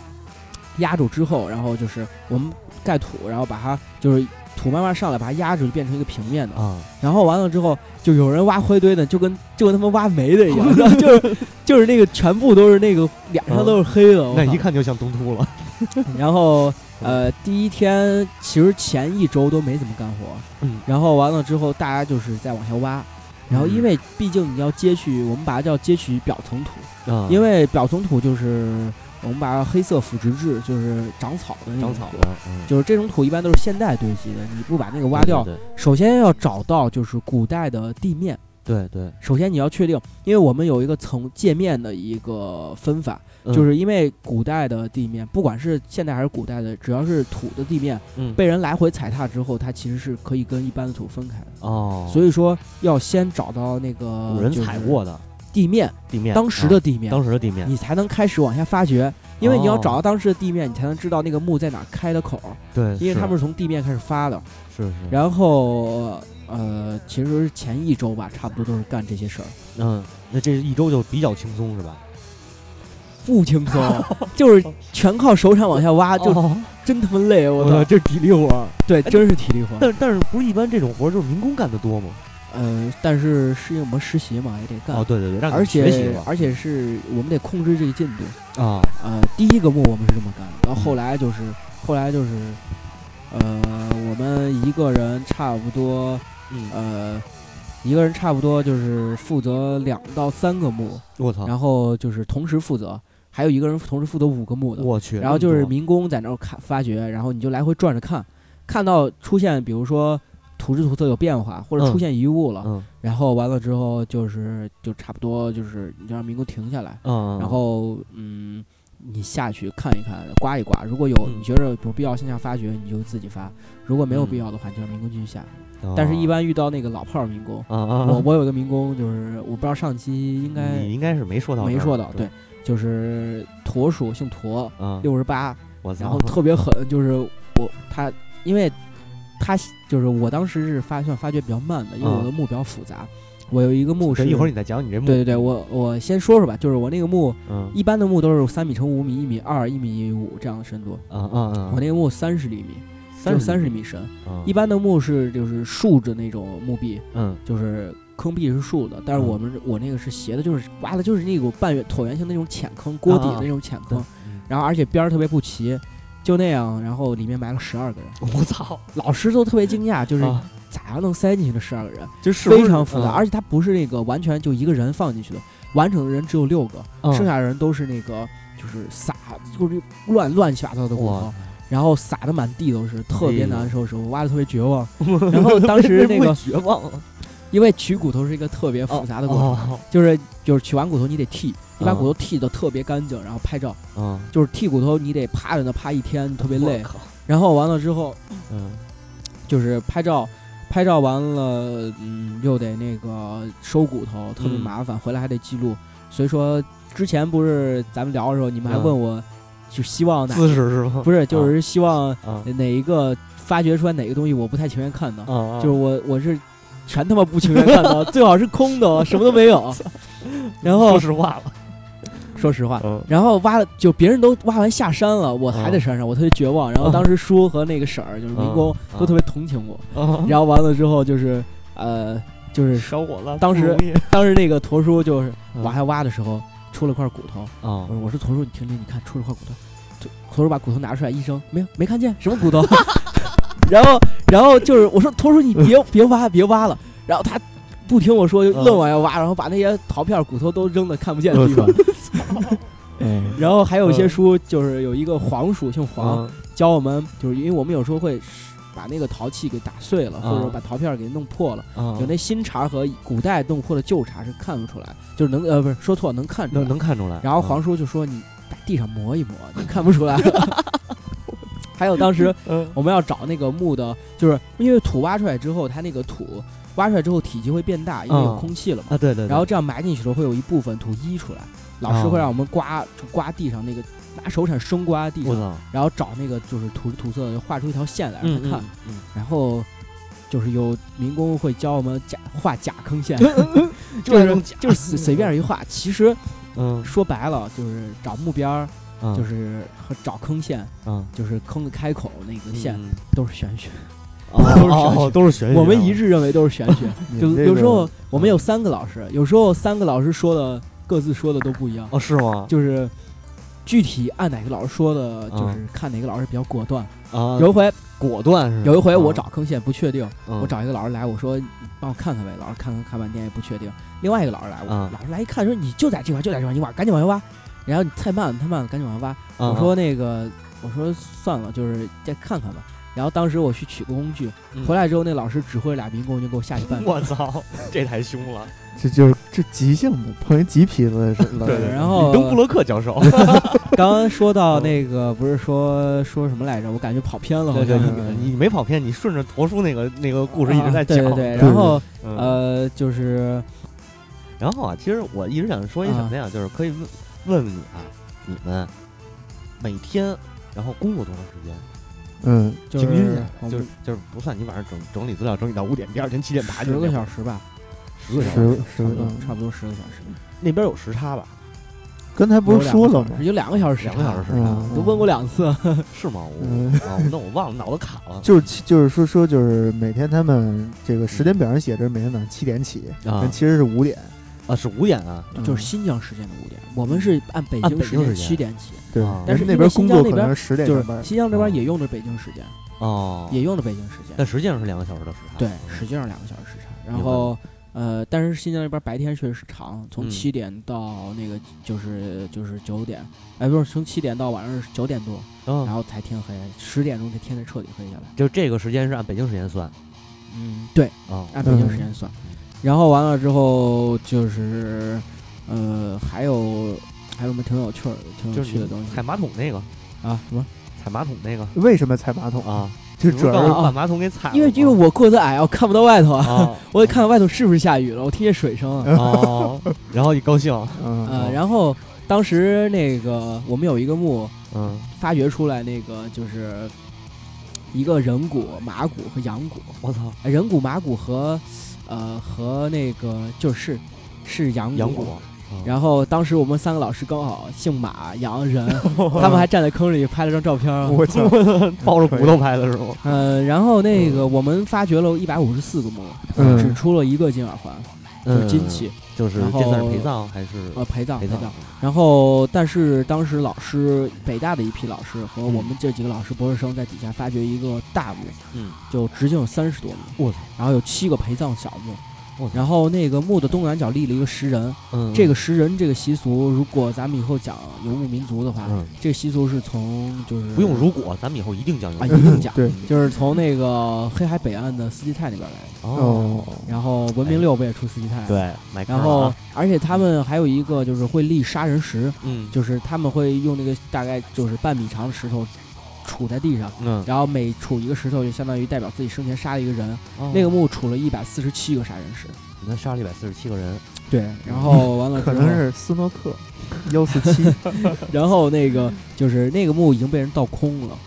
压住之后，然后就是我们盖土，然后把它就是土慢慢上来，把它压住，就变成一个平面的。啊，然后完了之后，就有人挖灰堆呢，就跟就跟他们挖煤的一样，然后就是就是那个全部都是那个脸上都是黑的，我那一看就像东突了。然后呃，第一天其实前一周都没怎么干活，嗯。然后完了之后大家就是再往下挖，然后因为毕竟你要接取，我们把它叫接取表层土，啊，因为表层土就是我们把它黑色腐殖质，就是长草的那种草的，嗯就是这种土一般都是现代堆积的，你不把那个挖掉，对。首先要找到就是古代的地面。对对，首先你要确定，因为我们有一个层界面的一个分法，嗯。就是因为古代的地面，不管是现代还是古代的，只要是土的地面，嗯。被人来回踩踏之后，它其实是可以跟一般的土分开的。哦，所以说要先找到那个古人就是踩过的地面，地面，当时啊的地面，当时的地面，你才能开始往下发掘。因为你要哦找到当时的地面，你才能知道那个墓在哪儿开的口儿，对，因为他们是从地面开始发的。是是，然后呃，其实前一周吧，差不多都是干这些事儿，嗯，那这一周就比较轻松是吧？不轻松，就是全靠手铲往下挖，就哦真他妈累，我操！这是体力活儿。对，真是体力活。但但是不是一般这种活儿就是民工干的多吗？呃，但是是因为我们实习嘛，也得干。哦，对对对，让你而且而且是我们得控制这个进度。啊，呃，第一个墓我们是这么干的，到后来就是后来就是，呃，我们一个人差不多嗯，呃，一个人差不多就是负责两到三个墓，我操，然后就是同时负责，还有一个人同时负责五个墓的。我去，然后就是民工在那儿看发掘，然后你就来回转着看，看到出现比如说土质土色有变化，或者嗯。出现遗物了，嗯。然后完了之后就是就差不多就是你就让民工停下来，嗯，然后嗯，你下去看一看，刮一刮，如果有嗯。你觉得有必要向下发掘，你就自己发；如果没有嗯。必要的话，你就让民工继续下。哦。但是，一般遇到那个老炮儿民工，我我有个民工就是我不知道上期应该你应该是没说到没说到，对。对，就是驼属，姓驼，啊，六十八，然后特别狠，就是我他，因为他就是我当时是发算发掘比较慢的，因为我的墓比较复杂。我有一个墓是，对，一会儿你再讲你这墓，对对对，我我先说说吧，就是我那个墓，嗯。一般的墓都是三米乘五米、一米二、一米五这样的深度，啊啊啊，我那个墓三十厘米，三三十厘米深。啊，一般的墓是就是竖着那种墓壁，嗯就是坑壁是竖的，但是嗯我们我那个是斜的，就是挖的就是那种半圆椭圆形那种浅坑，锅底的那种浅坑，嗯然后而且边儿特别不齐，就那样，然后里面埋了十二个人，我操，老师都特别惊讶，就是啊。咋样能塞进去的十二个人，就是非常复杂，嗯。而且它不是那个完全就一个人放进去的，完整的人只有六个，嗯。剩下的人都是那个就是撒就是乱乱七八糟的骨头哇。然后撒的满地都是，特别难受，是我挖的特别绝望。然后当时那个，绝望。了，因为取骨头是一个特别复杂的过程，哦就是就是取完骨头你得剔，你把嗯骨头剃的特别干净，然后拍照。啊，就是剃骨头你得趴着那趴一天，特别累然后完了之后嗯就是拍照，拍照完了，嗯，又得那个收骨头，特别嗯麻烦，回来还得记录。所以说之前不是咱们聊的时候，你们还嗯问我，就希望哪姿势是吗？不是，就是希望啊哪一个发掘出来哪个东西我不太情愿看到，啊，就是我我是全他妈不情愿看到，最好是空的，什么都没有。然后说实话了，说实话，嗯然后挖了，就别人都挖完下山了，我还在嗯山上，我特别绝望。然后当时叔和那个婶儿，就是民工，嗯都特别同情我。啊然后完了之后就是呃，就是烧火了，当时不容易当时那个驼叔就是嗯往下挖的时候出了块骨头，啊我说我说驼叔，你听听，你看出了块骨头。就驼叔把骨头拿出来，医生没有没看见什么骨头。然后然后就是我说驼叔你别 别挖别挖了，然后他。不听我说，就嗯愣往下挖，然后把那些陶片、骨头都扔的看不见的地方。嗯然后还有一些嗯书，就是有一个黄叔，姓黄，啊教我们，就是因为我们有时候会把那个陶器给打碎了，啊或者把陶片给弄破了。啊有那新茬和古代弄破的旧茬是看不出来，就是能呃不是说错能看出来。能看出来。然后黄叔就说你在地上磨一磨，你看不出来。还有当时嗯我们要找那个墓的，就是因为土挖出来之后，它那个土挖出来之后体积会变大，因为有嗯空气了嘛。啊对对，然后这样埋进去的时候会有一部分土溢出来，老师哦会让我们刮就刮地上那个拿手铲生刮地上，然后找那个就是土土色的，画出一条线来让嗯他看，嗯然后就是有民工会教我们假画假坑线，嗯，就是就是随随便一画，其实嗯。说白了就是找目标就是和找坑线，嗯。就是坑的开口那个线嗯。都是玄学，哦 都是玄学我们一致认为都是玄学。就有时候我们有三个老师，有时候三个老师说的各自说的都不一样，哦是吗？就是具体按哪个老师说的，嗯就是看哪个老师比较果断。啊，有一回，果断是有一回我啊找坑线不确定，嗯我找一个老师来，我说你帮我看看呗，老师看看看半天也不确定。另外一个老师来，老师来一看说你就在这块就在这块，你挖赶紧往下挖。然后你太慢了太慢了，赶紧往下挖。啊我说那个我说算了，就是再看看吧。然后当时我去取个工具，嗯回来之后那老师指挥俩民工就给我下去办。我操，这太凶了！这就是这急性子，碰见急痞子是了。对然后李登布洛克教授，刚刚说到那个不是说说什么来着？我感觉跑偏了，好对对，像你你没跑偏，你顺着驼叔那个那个故事一直在讲。啊对对对，对然后嗯呃就是然后啊，其实我一直想说一什么呀，就是可以问问问你啊，你们每天然后工作多长时间？嗯，就是平均就是就是不算你晚上整整理资料整理到五点，第二天七点爬十个小时吧，十个小时，十十差不多嗯差不多十个小时。那边有时差吧？刚才不是说了吗？有两个小时两个小时时差嗯都问过两次。是吗？我那我忘了，脑子卡了。就是就是说说就是每天他们这个时间表上写着每天早上七点起，啊但其实是五点。啊，是五点啊，就是新疆时间的五点，我们是按北按京时间北京时间七点起，对啊，但是那边工新疆那边作可能是十点就上班是。新疆这边哦也用的北京时间，哦，也用的北京时间。但实际上是两个小时的时差。对，嗯实际上两个小时时差。然后呃，但是新疆那边白天确实是长，从嗯七点到那个就是就是九点，哎，不是从七点到晚上九点多，然嗯，后才天黑，十点钟这天才彻底黑下来。就这个时间是按北京时间算嗯，对，啊。按北京时间算。然后完了之后就是呃，还有还有什么挺有趣儿的、挺有趣的东西踩马桶那个，啊？什么？踩马桶那个为什么踩马桶？啊，就主要是把把马桶给踩了吗，因为因为我个子矮，我看不到外头啊，啊 我得看看外头是不是下雨了，我听见水声啊。哦，然后一高兴，嗯呃，然后当时那个我们有一个墓嗯，发掘出来，那个就是一个人骨、马骨和羊骨，我操，呃人骨、马骨和呃和那个就是是羊骨。羊骨，然后当时我们三个老师刚好姓马、杨、人，他们还站在坑里拍了张照片。我操，抱着骨头拍的是吗？呃，然后那个我们发掘了一百五十四个墓，嗯。只出了一个金耳环，就是金器，就是这算是陪葬还是呃陪葬陪葬？葬。？然后，但是当时老师北大的一批老师和嗯我们这几个老师博士生在底下发掘一个大墓，嗯，就直径有三十多米，我操，然后有七个陪葬小墓然后那个墓的东南角立了一个石人，嗯，这个石人这个习俗，如果咱们以后讲游牧民族的话，嗯，这个习俗是从就是不用如果，咱们以后一定讲究啊，一定讲，对就是从那个黑海北岸的斯基泰那边来的，哦，然后文明六不也出斯基泰，，对，买然后啊而且他们还有一个就是会立杀人石，嗯，就是他们会用那个大概就是半米长的石头杵在地上，嗯，然后每杵一个石头就相当于代表自己生前杀了一个人。哦。那个墓杵了一百四十七个杀人石。那杀了一百四十七个人，对，然后完了后可能是斯诺克 幺四七，然后那个就是那个墓已经被人盗空了，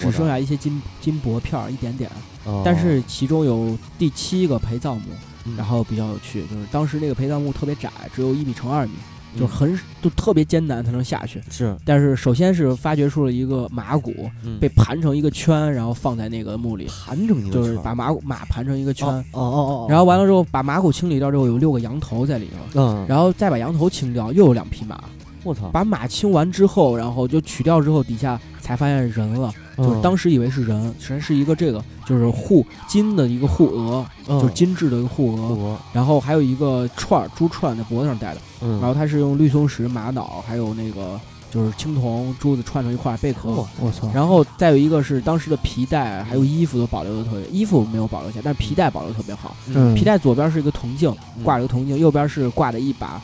只剩，下一些金金箔片儿一点点。哦。但是其中有第七个陪葬墓，嗯。然后比较有趣，就是当时那个陪葬墓特别窄，只有一米乘二米，嗯就很就特别艰难才能下去。是但是首先是发掘出了一个马骨，嗯被盘成一个圈，然后放在那个墓里，盘成一个就是圈把马骨马盘成一个圈。哦哦哦哦，然后完了之后，把马骨清理掉之后，有六个羊头在里头，嗯，然后再把羊头清掉，又有两匹马。我操，把马清完之后，然后就取掉之后，底下才发现人了，就是嗯当时以为是人，实际上是一个这个就是护金的一个护额，嗯就是金制的一个护额，然后还有一个串儿珠串在脖子上戴的，嗯，然后它是用绿松石、玛瑙还有那个就是青铜珠子串成一块儿贝壳。哦我操，然后再有一个是当时的皮带，还有衣服都保留的特别，衣服没有保留下，但是皮带保留特别好。嗯。皮带左边是一个铜镜，嗯。挂了个铜镜，右边是挂的一把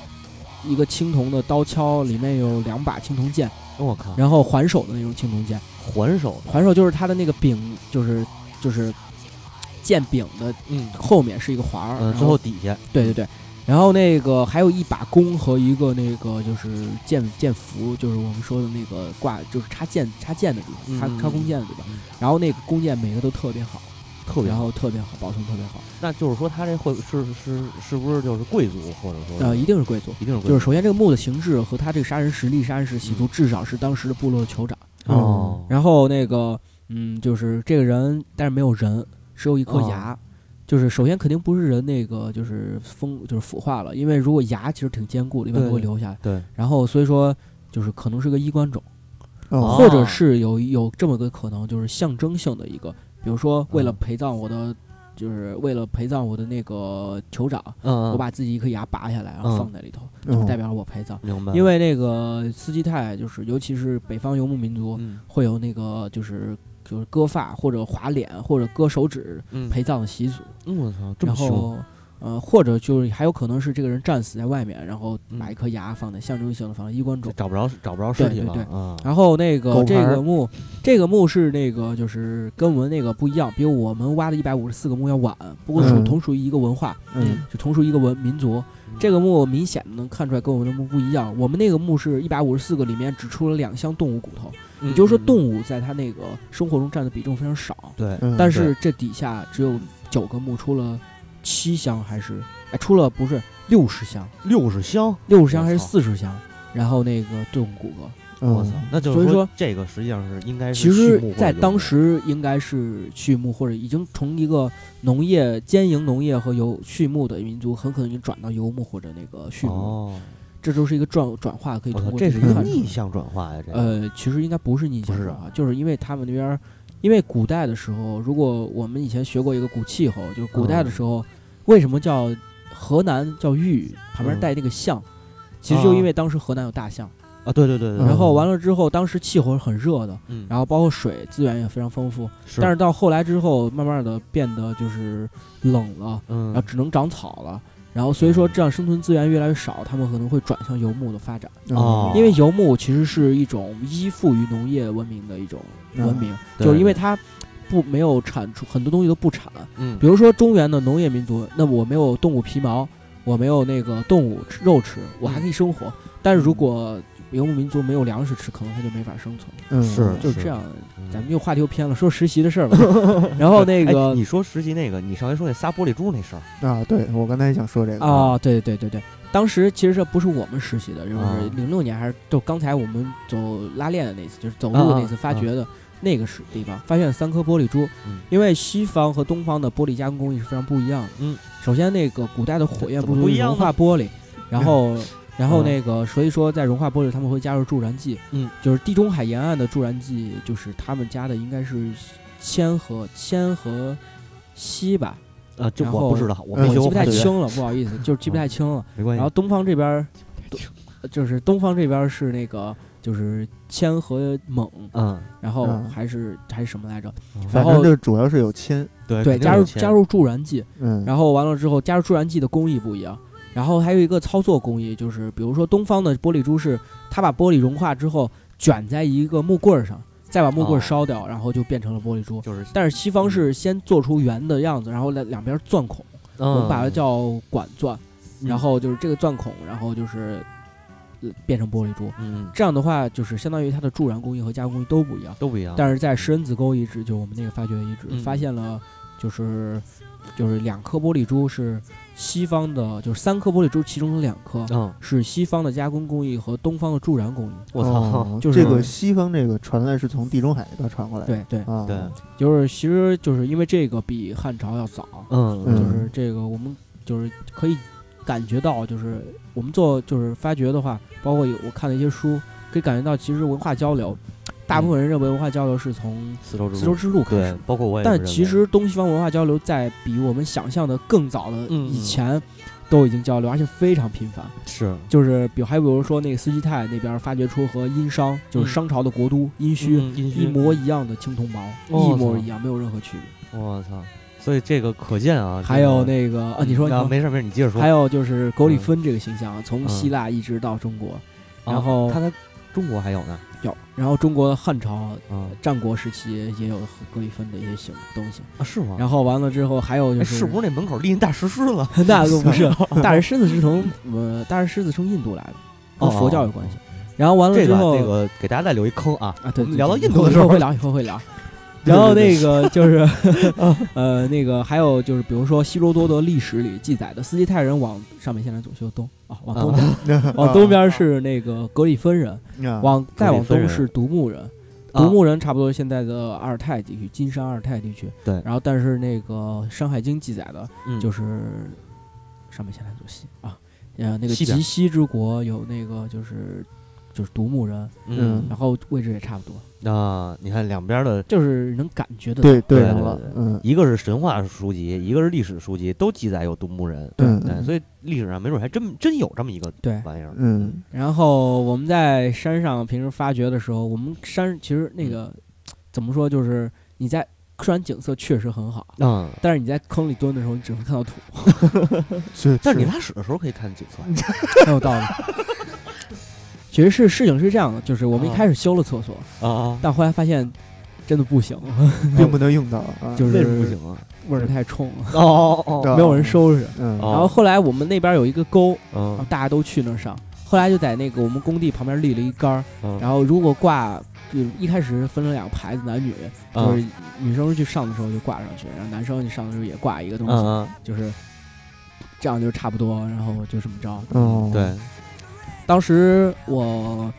一个青铜的刀鞘，里面有两把青铜剑，我靠，然后环手的那种青铜剑，环手的，环手就是它的那个柄，就是就是剑柄的嗯。后面是一个环儿，嗯，最后底下，对对对，然后那个还有一把弓和一个那个就是剑剑符，就是我们说的那个挂，就是插剑插剑的地方，插嗯插弓箭的地方嗯。然后那个弓箭每个都特别好，特别好后特别好，保存特别好。那就是说他这会是是是不是就是贵族或者说呃，一定是贵族。一定是贵族就是首先这个墓的形制和他这个杀人实力、杀人时习俗，至少是当时的部落的酋长。哦，然后那个，嗯，就是这个人，但是没有人，只有一颗哦牙。就是首先肯定不是人那个就是风就是腐化了，因为如果牙其实挺坚固的，一般都会留下来。对，然后所以说就是可能是个衣冠冢，哦或者是有有这么个可能，就是象征性的一个，比如说为了嗯陪葬我的，就是为了陪葬我的那个酋长，嗯，我把自己一颗牙拔下来，然后嗯放在里头，嗯就代表了我陪葬。明白，因为那个斯基泰就是，尤其是北方游牧民族，嗯会有那个就是就是割发或者划脸或者割手指嗯陪葬的习俗。嗯我操，这么然凶，后呃，或者就是还有可能是这个人战死在外面，然后嗯把一颗牙放在象征性的放在衣冠冢。找不着找不着尸体了对对啊，然后那个这个墓，这个墓是那个就是跟我们那个不一样，比我们挖的一百五十四个墓要晚，不过属嗯同属于一个文化，嗯就同属于一个文民族。嗯这个墓明显的能看出来跟我们的墓不一样。我们那个墓是一百五十四个，里面只出了两箱动物骨头，嗯也就是说动物在它那个生活中占的比重非常少。对，嗯但是这底下只有九个墓出了七箱，还是哎出了不是六十箱，六十箱，六十箱还是四十箱？然后那个动物骨骼，我操嗯，那就是所以说这个实际上是应该是其实在当时应该是畜牧或者已经从一个农业兼营农业和游畜牧的民族，很可能已经转到游牧或者那个畜牧，哦，这都是一个转转化，可以通过这是一个逆向转化呀，这，呃，其实应该不是逆向转化，就是因为他们那边儿，因为古代的时候，如果我们以前学过一个古气候，就是古代的时候，为什么叫河南叫豫，旁边嗯带那个象，其实就因为当时河南有大象，啊，对对对然后完了之后，当时气候是很热的，嗯，然后包括水资源也非常丰富，是。但是到后来之后，慢慢的变得就是冷了，嗯。然后只能长草了。然后所以说，这样生存资源越来越少，他们可能会转向游牧的发展。哦。因为游牧其实是一种依附于农业文明的一种文明，对就是因为它不没有产出很多东西都不产，嗯。比如说中原的农业民族，那我没有动物皮毛，我没有那个动物吃肉吃，我还可以生活。但是如果游牧民族没有粮食吃，可能他就没法生存。嗯是就是这样，嗯。咱们又话题又偏了，说实习的事儿吧。然后那哎个你说实习那个，你上回说那仨玻璃珠那事儿，啊，对我刚才也想说这个。啊，对对对对。对，当时其实这不是我们实习的，就啊。是零六年还是就刚才我们走拉练的那次，就是走路啊啊那次发掘的那个是地方，发现了三颗玻璃珠嗯。因为西方和东方的玻璃加工工艺是非常不一样的。嗯，首先那个古代的火焰不足以融化玻璃，然后。然后嗯那个，所以说在融化玻璃，他们会加入助燃剂。嗯，就是地中海沿岸的助燃剂，就是他们加的应该是铅和铅和锡吧，啊，这我不知道，我记不太清了，不好意思，就是记不太清了。没关系。然后东方这边就是东方这边儿是那个就是铅和锰，嗯，然后嗯。还是还是什么来着？反然后正这主要是有铅，对加入加入助燃剂，嗯，然后完了之后加入助燃剂的工艺不一样。然后还有一个操作工艺，就是比如说东方的玻璃珠是它把玻璃融化之后卷在一个木棍儿上，再把木棍哦烧掉，然后就变成了玻璃珠。就是。但是西方是先做出圆的样子，然后两两边钻孔，我们把它叫管钻，嗯然后就是这个钻孔，然后就是呃变成玻璃珠。嗯。这样的话，就是相当于它的助燃工艺和加工工艺都不一样。都不一样，但是在石恩子沟遗址，就我们那个发掘遗址，嗯。发现了就是就是两颗玻璃珠是西方的，就是三颗玻璃珠，其中的两颗嗯，是西方的加工工艺和东方的助燃工艺。我操，哦 就是这个西方这个传来是从地中海那边传过来的，对对，啊，对，就是其实就是因为这个比汉朝要早，嗯嗯。就是这个我们就是可以感觉到，就是我们做就是发掘的话，包括有我看了一些书，可以感觉到其实文化交流，大部分人认为文化交流是从丝绸之丝绸之路开始。，包括我也但其实东西方文化交流在比我们想象的更早的嗯以前都已经交流，而且非常频繁。是。就是比还比如说那个斯基泰那边发掘出和殷商，就是嗯。商朝的国都殷墟一模一样的青铜矛，一模一样，没有任何区别。我操，所以这个可见啊，还有那个啊，你说你啊，说，没事没事，你接着说。还有就是格里芬这个形象，从嗯希腊一直到中国，啊然后他在中国还有呢，有，然后中国汉朝。啊战国时期也有格里芬的一些形东西，啊是吗？然后完了之后还有就哎，是是不是那门口立那大石狮子？那个不是，大石狮子是从呃大石狮子从印度来的，和哦佛教有关系。然后完了之后这个给大家再留一坑啊啊，对聊到印度的时候会聊，以后会聊。对然后那个 就是，呃，那个还有就是，比如说希罗多德历史里记载的斯基泰人往上面现在走修东啊，往东边，往东边是那个格里芬人，啊。往再往东是独木人，啊。独木人差不多现在的阿尔泰地区，金山阿尔泰地区。对。然后但是那个《山海经》记载的嗯。就是上面先来走西啊，呃，那个极西之国有那个就是就是独木人，嗯。然后位置也差不多。啊，你看两边的，就是能感觉得到。对对上了对对，嗯一个是神话书籍，一个是历史书籍，都记载有独木人。嗯对，所以历史上没准还真真有这么一个对玩意儿。嗯然后我们在山上平时发掘的时候，我们山其实那个、怎么说，就是你在虽然景色确实很好，嗯，但是你在坑里蹲的时候，你只能看到土，是，但是你拉屎的时候可以看景色。很有道理。其实是事情是这样的，就是我们一啊。开始修了厕所，啊啊，但后来发现真的不行，并不能用到啊，就是为什么不行啊？味儿太冲了，哦哦啊。没有人收拾。然后后来我们那边有一个沟，然后嗯大家都去那儿上。后来就在那个我们工地旁边立了一杆儿，嗯，然后如果挂，就一开始分了两个牌子，男女，就是女生去上的时候就挂上去，然后男生去上的时候也挂一个东西，就是这样就差不多，然后就这么着。哦，对，当时我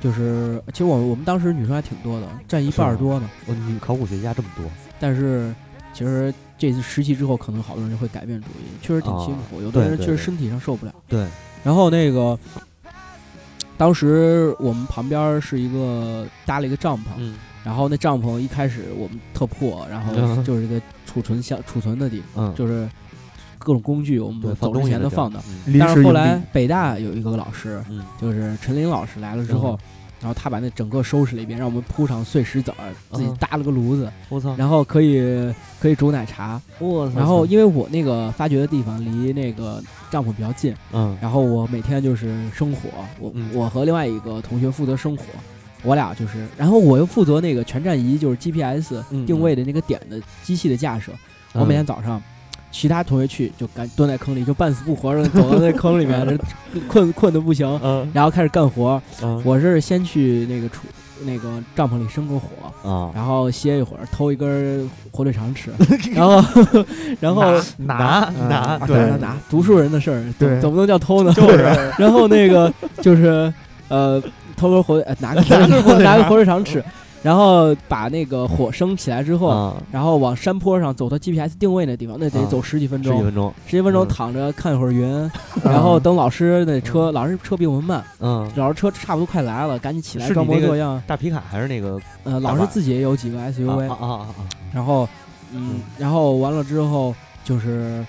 就是，其实我我们当时女生还挺多的，占一半儿多呢。我女考古学家这么多，但是其实这次实习之后，可能好多人就会改变主意，确实挺辛苦，有的人对对对。确实身体上受不了。对，然后那个，当时我们旁边是一个搭了一个帐篷，嗯。然后那帐篷一开始我们特破，然后嗯。就是一个储存箱、储存的地方，嗯，就是各种工具我们，走之前都放的。，但是后来北大有一个老师，嗯。就是陈林老师来了之后，然后他把那整个收拾了一遍，让我们铺上碎石子儿，自己嗯。搭了个炉子，我操，然后可以可以煮奶茶。我操，然后因为我那个发掘的地方离那个帐篷比较近，嗯。然后我每天就是生火，我、嗯。我和另外一个同学负责生火，我俩就是，然后我又负责那个全站仪，就是 GPS 嗯。定位的那个点的机器的架设。我每天早上，其他同学去就赶蹲在坑里，就半死不活的走到那坑里面，这困困的不行，嗯。然后开始干活。嗯。我是先去那个厨那个帐篷里生个火，啊，然后歇一会儿，偷一根火腿肠吃，然后 然后拿拿拿拿拿读书人的事儿，怎对。怎么能叫偷呢？就是。然后那个就是呃，偷根火呃拿个拿个拿个火腿肠吃，然后把那个火升起来之后，啊，然后往山坡上走到 GPS 定位那地方，那得啊。走十几分钟，十几分钟，十几分钟嗯。躺着看一会儿云，然后等老师那车，老师车比我们慢，嗯，老师车差不多快来了，赶紧起来装是你那个模作样。大皮卡还是那个呃，老师自己也有几个 SUV，啊啊啊啊然后嗯，然后完了之后就是。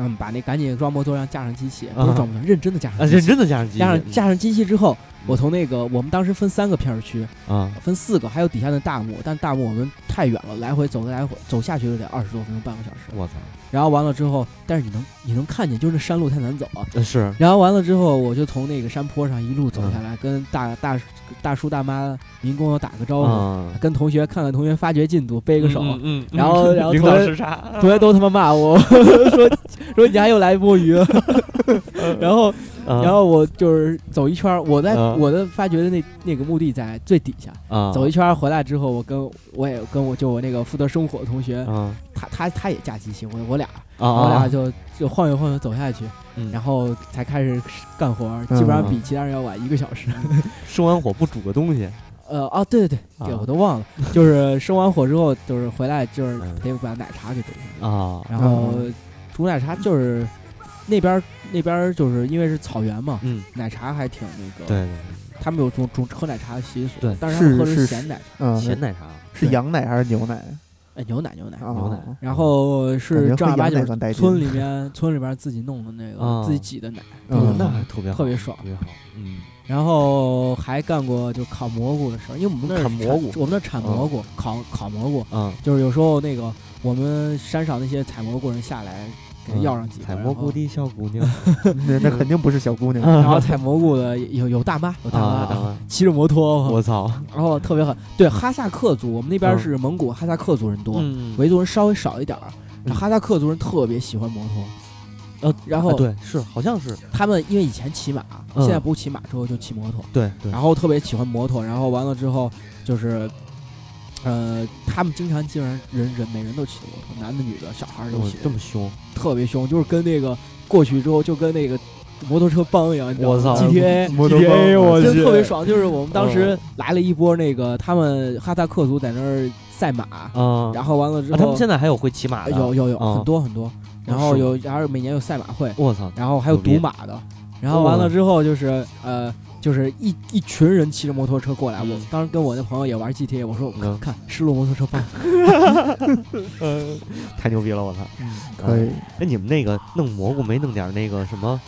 嗯，把那赶紧装模作样架上机器，不是啊装模作样，认真的架啊，上机器。认真的架上机器，加上架上机器之后，我从那个我们当时分三个片儿区，啊，分四个，还有底下的大幕，但大幕我们太远了，来回走个来回走下去就得二十多分钟，半个小时。我操，然后完了之后，但是你能你能看见，就是那山路太难走啊。呃是。然后完了之后，我就从那个山坡上一路走下来，跟大大大叔大妈民工打个招呼，啊，跟同学看看同学发掘进度，背个手。嗯，嗯然后 然后同学同学都他妈骂我 说说你还又来摸鱼，然后嗯然后我就是走一圈儿，我在嗯我的发掘的那那个墓地在最底下，啊。走一圈儿回来之后，我跟我也跟我就我那个负责生火的同学，啊。他他他也架机器，我我俩啊我俩啊，就就晃悠晃悠走下去，嗯。然后才开始干活儿，基本上比其他人要晚一个小时。生完火不煮个东西，呃哦对对对，对啊。我都忘了，就是生完火之后，就是回来就是嗯。得把奶茶给煮上，啊，然后煮奶茶就是那边儿那边儿就是因为是草原嘛，嗯，奶茶还挺那个，对对他们有种种喝奶茶的习俗，对但是他们喝的是是咸奶茶，嗯，，咸奶茶，是羊奶还是牛奶？哎牛奶牛奶。啊牛奶然后是正儿八经村里面村里边自己弄的那个啊自己挤的奶，嗯那还特别特别爽特别好，嗯。然后还干过就烤蘑菇的事儿，因为我们那儿烤蘑菇我们那儿产蘑菇，烤烤蘑菇，嗯，就是有时候那个我们山上那些采蘑菇人下来要上几个，采蘑菇的小姑娘 那那肯定不是小姑娘。然后，采蘑菇的有有大妈，有大啊，妈大妈 骑着摩托，我操，然后特别狠。对哈萨克族，我们那边嗯是蒙古哈萨克族人多，嗯维族人稍微少一点儿。嗯哈萨克族人特别喜欢摩托，呃，然后啊对，是好像是，他们因为以前骑马，嗯现在不骑马之后就骑摩托，对对，然后特别喜欢摩托，然后完了之后就是，呃，他们经常基本上人人每人都骑摩托，男的女的小孩儿都骑，这么凶，特别凶，就是跟那个过去之后就跟那个摩托车帮一样，我操！GTA 摩托 GTA 我真去特别爽，就是我们当时嗯来了一波那个他们哈萨克族在那儿赛马，啊，然后完了之后、啊他们现在还有会骑马的，有有有、啊很多很多，然后有然后每年有赛马会，我操，然后还有赌马的，然后完了之后就是呃。就是一一群人骑着摩托车过来，嗯。我当时跟我那朋友也玩 GTA，我说我看嗯。看失落摩托车帮，太牛逼了，我操！可以，哎，你们那个弄蘑菇没弄点那个什么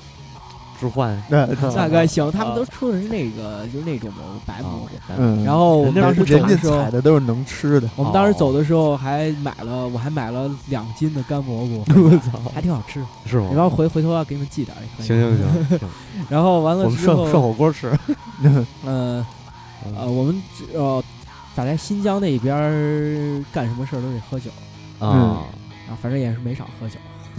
置换？那 大概行，他们啊都出的是那个就是那种蘑菇白蘑菇，嗯，然后我们当时人家采，的都是能吃的。我们当时哦走的时候还买了，我还买了两斤的干蘑菇，我操，还挺好吃。是吗？然后回回头要给你们寄点也可以。行行行行，然后完了之我们涮涮，火锅吃。嗯呃，我们只呃咋在新疆那边儿干什么事儿都得喝酒啊，啊，反正也是没少喝酒。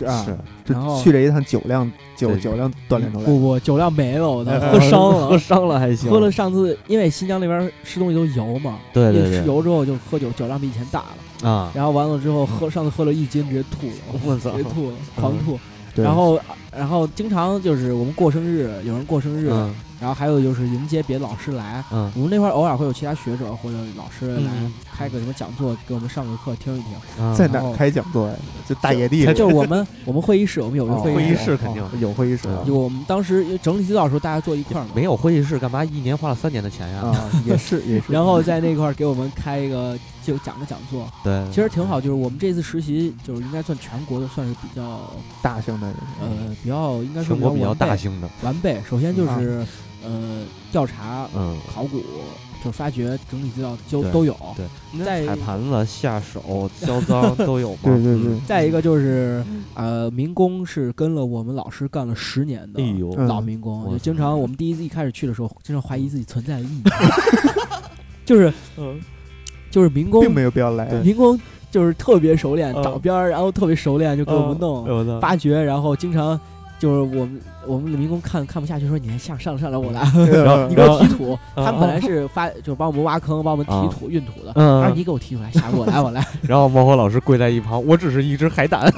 啊，是。然后去了一趟酒量酒酒量锻炼出来。不不，酒量没了，我操，哎喝伤了。喝。伤了还行，喝了上次，因为新疆那边吃东西都油嘛，一吃对对。吃油之后就喝酒，酒量比以前大了。啊，然后完了之后喝，上次喝了一斤，直接吐了，我操直接吐了，狂吐。然后然后经常就是我们过生日，有人过生日，嗯然后还有就是迎接别的老师来。嗯我们那块儿偶尔会有其他学者或者老师来嗯开个什么讲座，给我们上个课听一听。啊在哪儿开讲座呀？就大野地里就是我们 我们会议室，我们有一个哦会会议室，肯定哦有会议室嗯就我们当时因为整理资料的时候，大家坐一块儿嘛。没有会议室，干嘛一年花了三年的钱呀？啊，也是也是。然后在那块儿给我们开一个就讲个讲座，对，其实挺好。就是我们这次实习，就是应该算全国的，算是比较大型的，呃比较应该说全国比较大型的，完备。首先就是呃调查、嗯，考古，就发掘、整理资料都对都有。对，再踩盘子、下手、销赃 都有嘛。对对对嗯，再一个就是 呃民工是跟了我们老师干了十年的哎呦，嗯老民工，我就经常我们第一次一开始去的时候，经常怀疑自己存在的意义，就是嗯就是民工并没有必要来。民工就是特别熟练，嗯找边儿，然后特别熟练就给我们弄。发掘，然后经常就是我们我们的民工看看不下去，说你还上上上来我来，然后你给我提土。嗯他们本来是发就帮我们挖坑，帮我们提土运土的，嗯他说你给我提出来，下我来我来。然后猫火老师跪在一旁，我只是一只海胆。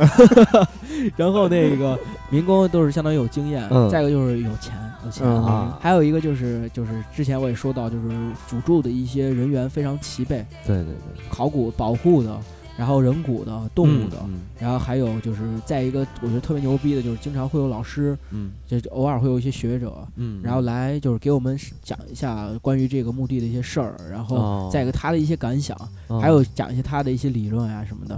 然后那个民工都是相当于有经验，嗯再一个就是有钱有钱嗯啊还有一个就是就是之前我也说到，就是辅助的一些人员非常齐备，对对对，考古保护的。然后人骨的、动物的，嗯然后还有就是再一个，我觉得特别牛逼的，就是经常会有老师，嗯就偶尔会有一些学者，嗯，然后来就是给我们讲一下关于这个墓地的一些事儿，然后哦再一个他的一些感想，哦还有讲一些他的一些理论啊什么的。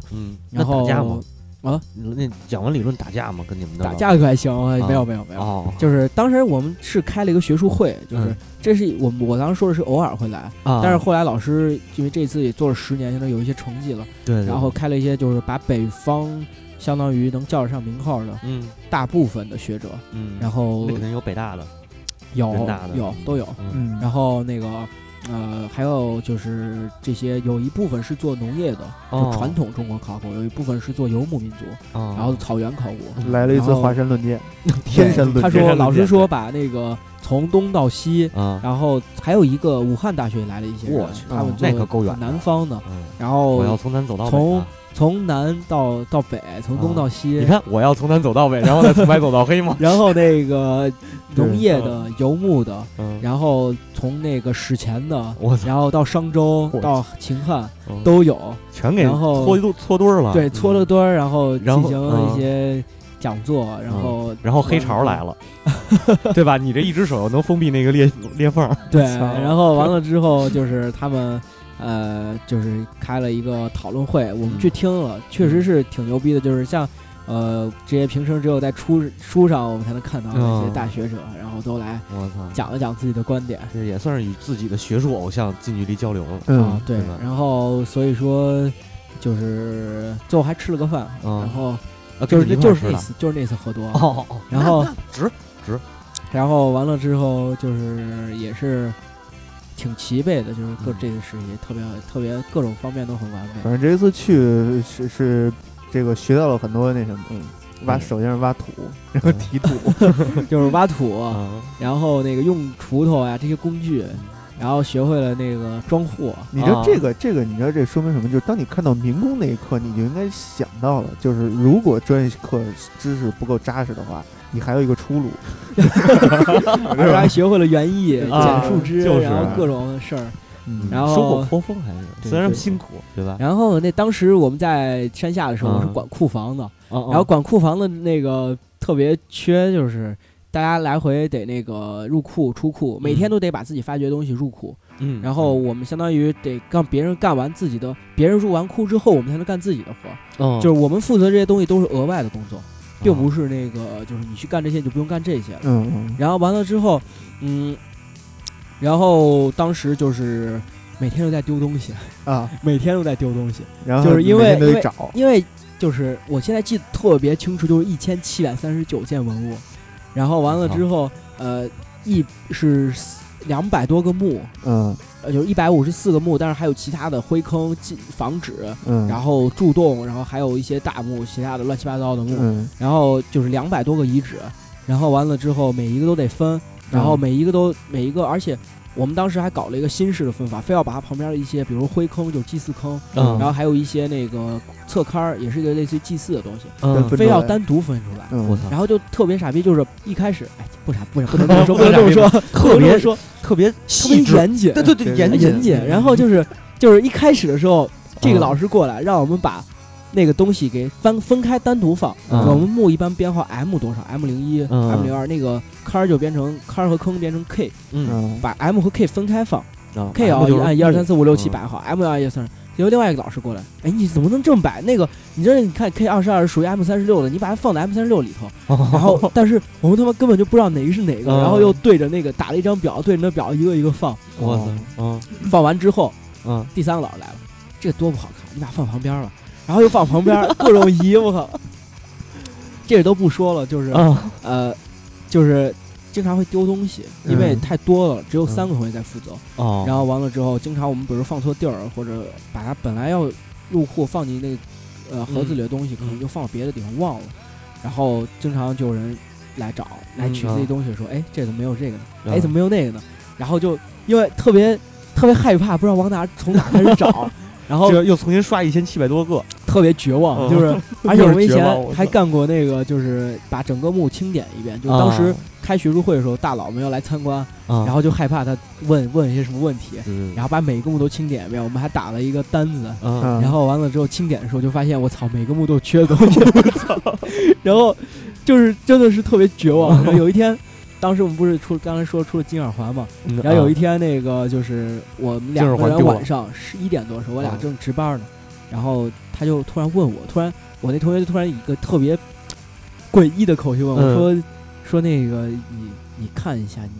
然后打架吗？啊，那讲完理论打架吗？跟你们的打架可还行，啊没有没有没有，哦，就是当时我们是开了一个学术会，就是嗯这是我我当时说的是偶尔会来，啊，但是后来老师因为这次也做了十年，现在有一些成绩了，对，对然后开了一些就是把北方相当于能叫得上名号的嗯大部分的学者，嗯，然后那肯定有北大的，有人大的有都有，嗯嗯，然后那个呃还有就是这些有一部分是做农业的，哦就传统中国考古，有一部分是做游牧民族，哦然后草原考古。来了一次华山论剑，天山论剑。他说老师说把那个从东到西，啊，然后还有一个武汉大学来了一些人我去，他们哦那做可够远的南方的，嗯，然后我要从南走到北从啊。从南到到北，从东到西，你看，我要从南走到北，然后再从白走到黑嘛。然后那个 农业的、游牧的，嗯，然后从那个史前的，然后到商周到秦汉嗯。都有，全给然后搓一堆搓堆儿了。对，搓了堆儿，然后进行嗯。一些讲座，然后然后黑潮来了，对吧？你这一只手能封闭那个裂裂缝儿。对，然后完了之后就是他们。呃，就是开了一个讨论会，我们嗯去听了，确实是挺牛逼的。就是像，呃，这些平生只有在书书上我们才能看到的那些嗯大学者，然后都来我操，讲了讲自己的观点。这也算是与自己的学术偶像近距离交流了。啊嗯，，对对，然后所以说就是最后还吃了个饭，嗯。然后啊就是就是那次就是那次喝多。了，哦哦，然后 那那值。然后完了之后就是也是挺齐备的，就是各嗯这个事业特别特别各种方面都很完美。反正这一次去是是这个学到了很多那什么，嗯，挖嗯首先是挖土，然后提土，就是挖土，啊，然后那个用锄头呀这些工具，然后学会了那个装货。你知道啊这个这个，你知道这说明什么？就是当你看到民工那一刻，你就应该想到了，就是如果专业课知识不够扎实的话，你还有一个出路。而且还学会了园艺、啊剪树枝，就是然后各种事儿。嗯然后收获颇丰还是虽然辛苦，对吧？然后那当时我们在山下的时候，我是嗯管库房的，然然后管库房的那个特别缺，就是大家来回得那个入库出库，每天都得把自己发掘的东西入库。嗯，然后我们相当于得让别人干完自己的，别人入完库之后，我们才能干自己的活儿。嗯就是我们负责这些东西都是额外的工作，并不是是那个就是你去干这些你就不用干这些了。嗯嗯然后完了之后，嗯，然后当时就是每天都在丢东西，啊，每天都在丢东西。然后就是因为每天都因为得找，因为就是我现在记得特别清楚，就是一千七百三十九件文物，然后完了之后，呃，一是两百多个墓，嗯呃，就是一百五十四个墓，但是还有其他的灰坑、进房址，嗯，然后柱洞，然后还有一些大墓，其他的乱七八糟的墓，嗯。然后就是两百多个遗址，然后完了之后每一个都得分，然后嗯每一个都每一个，而且我们当时还搞了一个新式的分法，非要把它旁边的一些，比如灰坑就是祭祀坑，嗯然后还有一些那个侧龛儿，也是一个类似于祭祀的东西，嗯分出来非要单独分出来。嗯，我操，然后就特别傻逼，就是一开始，哎，不傻不傻，不能这么说，不能这么说，特别不能这么说，特别特别细致，严谨，对对对，对严严谨。然后就是就是一开始的时候，这个嗯老师过来让我们把那个东西给分分开单独放。嗯我们墓一般编号 M 多少？M 零一、嗯 M 零二，那个坑儿就变成坑儿和坑变成 K，嗯嗯把 M 和 K 分开放。啊 K 啊，就按一二三四五六七嗯摆好，M 二一二三。结果另外一个老师过来，哎，你怎么能这么摆？那个，你这你看 K 二十二是属于 M 三十六的，你把它放在 M 三十六里头。然后，但是我们他妈根本就不知道哪个是哪个，嗯然后又对着那个打了一张表，对着那表一个一个放。我操，嗯放完之后，嗯第三个老师来了，这个多不好看，你把它放旁边吧。然后又放旁边，各种移，我靠，这个都不说了，就是、啊呃，就是经常会丢东西，因为嗯太多了，只有三个同学在负责。哦，然后完了之后，经常我们比如放错地儿，或者把它本来要入库放进那个呃盒子里的东西，可能就放到别的地方忘了。然后经常就有人来找来取嗯自己东西，说：“哎，这怎么没有这个呢？嗯哎，怎么没有那个呢？”然后就因为特别特别害怕，不知道往哪从哪开始找，然后又重新刷一千七百多个，特别绝望，嗯就是 而且我们以前还干过那个，就是把整个墓清点一遍，就当时啊开学术会的时候，大佬们要来参观，啊，然后就害怕他问问一些什么问题。嗯然后把每个墓都清点一遍，我们还打了一个单子，然后完了之后清点的时候就发现我操，每个墓都缺的东西，然后就是真的是特别绝望。有一天，当时我们不是出刚才说出了金耳环嘛，嗯然后有一天那个就是我们两个人晚上十一点多的时候，我俩嗯正值班呢，然后他就突然问我，突然我那同学就突然以一个特别诡异的口气问我嗯说说那个你你看一下你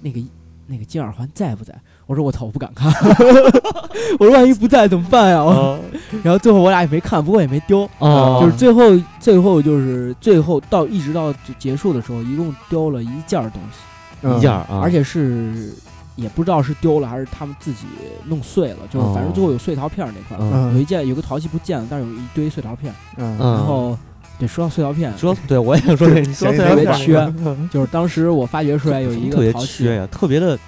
那个那个金耳环在不在？我说我操，我不敢看，我说万一不在怎么办呀？我 然后最后我俩也没看，不过也没丢，哦，就是最后最后就是最后到一直到结束的时候，一共丢了一件东西，嗯。一件啊，而且是也不知道是丢了还是他们自己弄碎了，就是反正最后有碎陶片那块，嗯。有一件有个陶器不见了，但是有一堆碎陶片，然后对说到碎陶片，说对我也想说这，你说谁特别缺，就是当时我发掘出来有一特别个陶器缺，呀，特别的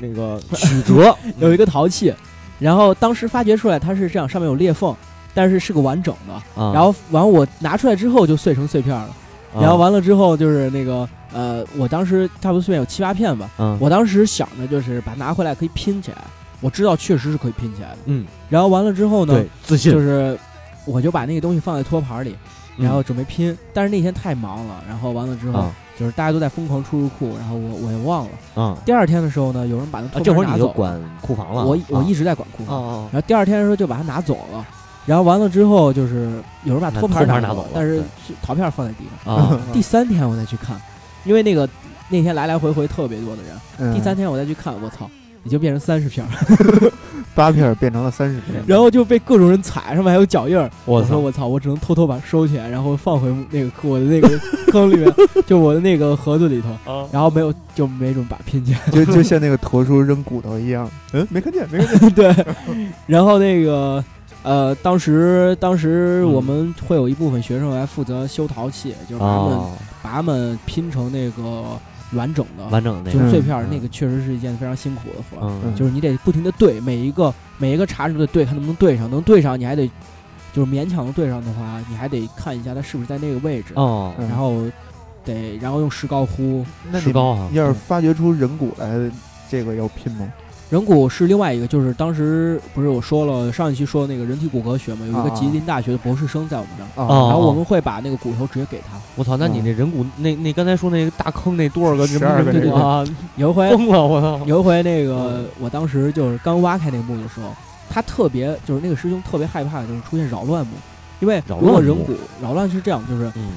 那个 曲折，有一个陶器，然后当时发掘出来它是这样，上面有裂缝，但是是个完整的。啊，然后完我拿出来之后就碎成碎片了，啊。然后完了之后就是那个呃，我当时差不多碎片有七八片吧，嗯。我当时想着就是把它拿回来可以拼起来，我知道确实是可以拼起来的。嗯，然后完了之后呢对，，自信。就是我就把那个东西放在托盘里，然后嗯准备拼，但是那天太忙了，然后完了之后啊就是大家都在疯狂出入库，然后我我也忘了。嗯。第二天的时候呢，有人把那啊，托这会儿盘拿走了，你就管库房了，我我啊。一直在管库房。哦然后第二天的时候就把它拿走了，然后完了之后就是有人把托盘拿走了，走但是陶片放在地上。第三天我再去看，因为那个那天来来回回特别多的人，嗯。第三天我再去看，我操，已经变成三十片儿，八片儿变成了三十片，然后就被各种人踩，上面还有脚印儿。我操，我说我操，我只能偷偷把它收起来，然后放回那个我的那个坑里面，就我的那个盒子里头，啊然后没有就没准把它拼起来。就就 像那个驼叔扔骨头一样，嗯，没看见，没看见，对，然后那个呃，当时当时嗯我们会有一部分学生来负责修陶器，就是把它们、哦，把它们拼成那个完整的，完整的那个。就是碎片那个确实是一件非常辛苦的活就是你得不停的对每一个每一个查出的对，看能不能对上，能对上你还得就是勉强的对上的话，你还得看一下它是不是在那个位置，哦，嗯然后得然后用石膏糊。那你石膏啊。要是发掘出人骨来，这个要拼吗？人骨是另外一个，就是当时不是我说了上一期说的那个人体骨骼学嘛，有一个啊吉林大学的博士生在我们这儿，然后我们会把那个骨头直接给他。我操，那你那人骨那那刚才说那个大坑那多少个人12 个人人骨啊，有一回疯了，我操，有一回那个我当时就是刚挖开那个墓的时候，他特别就是那个师兄特别害怕就是出现扰乱墓，因为扰如果乱人骨扰乱是这样，就是嗯。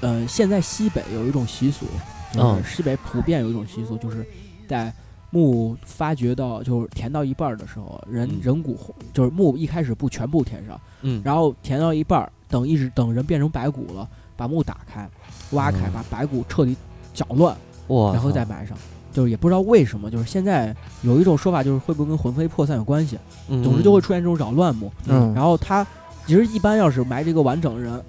呃现在西北有一种习俗，就嗯。是西北普遍有一种习俗，就是在墓发掘到就是填到一半儿的时候，人嗯人骨就是墓一开始不全部填上，嗯，然后填到一半儿，等一直等人变成白骨了，把墓打开，挖开，嗯把白骨彻底搅乱。哇，然后再埋上。就是也不知道为什么，就是现在有一种说法，就是会不会跟魂飞魄散有关系？嗯总之就会出现这种扰乱墓。嗯然后他其实一般要是埋这个完整人，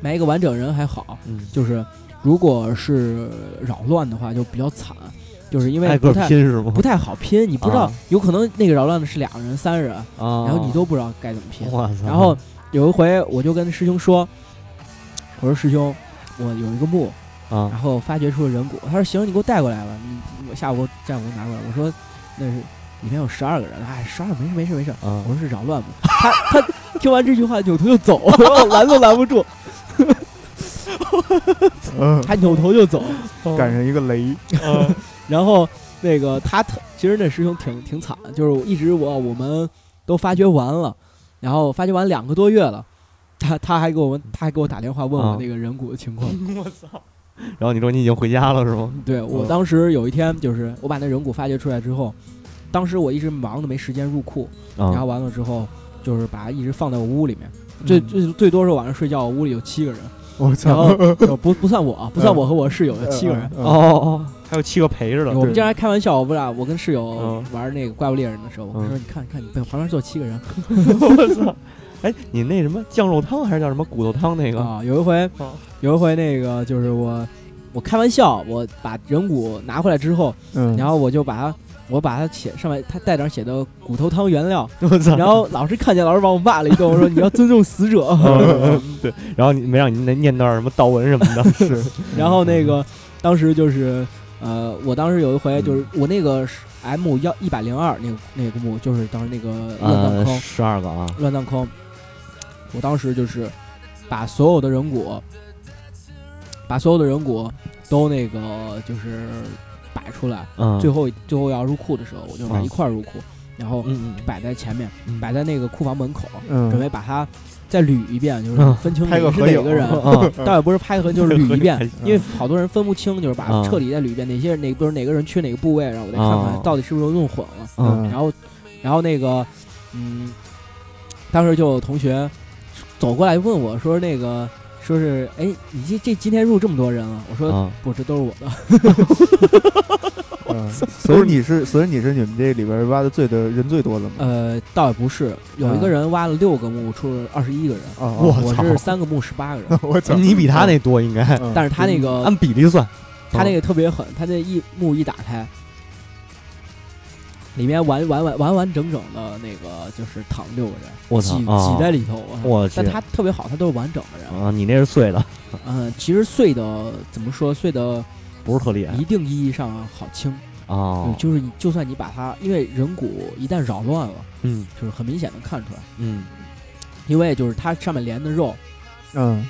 埋一个完整人还好，嗯，就是如果是扰乱的话就比较惨，就是因为不太拼是吗？不太好拼，你不知道啊有可能那个扰乱的是两个人、三人，啊，然后你都不知道该怎么拼。哇塞，然后有一回我就跟师兄说，我说师兄，我有一个墓。啊然后发掘出了人骨。他说：“行，你给我带过来吧，你我下午下午给我拿过来。”我说：“那是里面有十二个人，哎，十二没事没事没事。”啊我说是扰乱墓？他他听完这句话扭头就走，我拦都拦不住，嗯，他扭头就走。赶上一个雷，然后那个他特其实那师兄挺挺惨，就是一直我我们都发掘完了，然后发掘完两个多月了。他他还给我们，他还给我打电话问我啊那个人骨的情况。我操然后你说你已经回家了是吗？对我嗯当时有一天，就是我把那人骨发掘出来之后，当时我一直忙的没时间入库，然后啊，完了之后，就是把它一直放在我屋里面。最最最多是晚上睡觉，我屋里有七个人，我然操，后不不算我啊，不算我和我室友有七个人。嗯哦哦，还有七个陪着的，我们经常开玩笑，我不俩我跟室友嗯玩那个怪物猎人的时候，我嗯说你看你看你旁边坐七个人我操！哎，你那什么酱肉汤还是叫什么骨头汤那个？啊。有一回啊有一回那个就是我我开玩笑，我把人骨拿回来之后，嗯，然后我就把它我把它写上面，它带点写的骨头汤原料。然后老师看见，老师把我骂了一顿，我说 你要尊重死者。嗯对，然后你没让你那念段什么悼文什么的，是，然后那个当时就是呃，我当时有一回就是我那个是 M 幺一百零二那个那个墓，就是当时那个乱葬呃，坑，十二个啊，乱葬坑。我当时就是把所有的人骨，把所有的人骨都那个就是摆出来，嗯，最后最后要入库的时候，我就把嗯一块入库，然后摆在前面，嗯。摆在那个库房门口，嗯，准备把它再捋一遍，就是嗯。分清你是哪个人。啊 倒也不是拍合，就是捋一遍，因为好多人分不清，就是把啊。彻底再捋一遍，哪些哪不是哪个人缺哪个部位，然后我再看啊。看到底是不是弄混了。嗯。然后，然后那个，嗯，当时就有同学走过来问我说：“那个，说是，哎，你这这今天入这么多人了？”我说：“啊不，这都是我的。嗯，所以你是，所以你是你们这里边挖的最的人最多的吗？呃，倒也不是，有一个人挖了六个墓，出了二十一个人。啊，我是三个墓十八个人，我操，你比他那多应该，嗯，但是他那个按比例算，他那个特别狠，他那一墓一打开，里面完完完完完整整的那个就是躺六个人，挤我操啊。挤在里头。我去。但他特别好，他都是完整的人。啊，你那是碎的，嗯，其实碎的怎么说？碎的不是特厉害。一定意义上好清，哦。嗯，就是你就算你把它，因为人骨一旦扰乱了，嗯。就是很明显能看出来，嗯。因为就是它上面连的肉，嗯。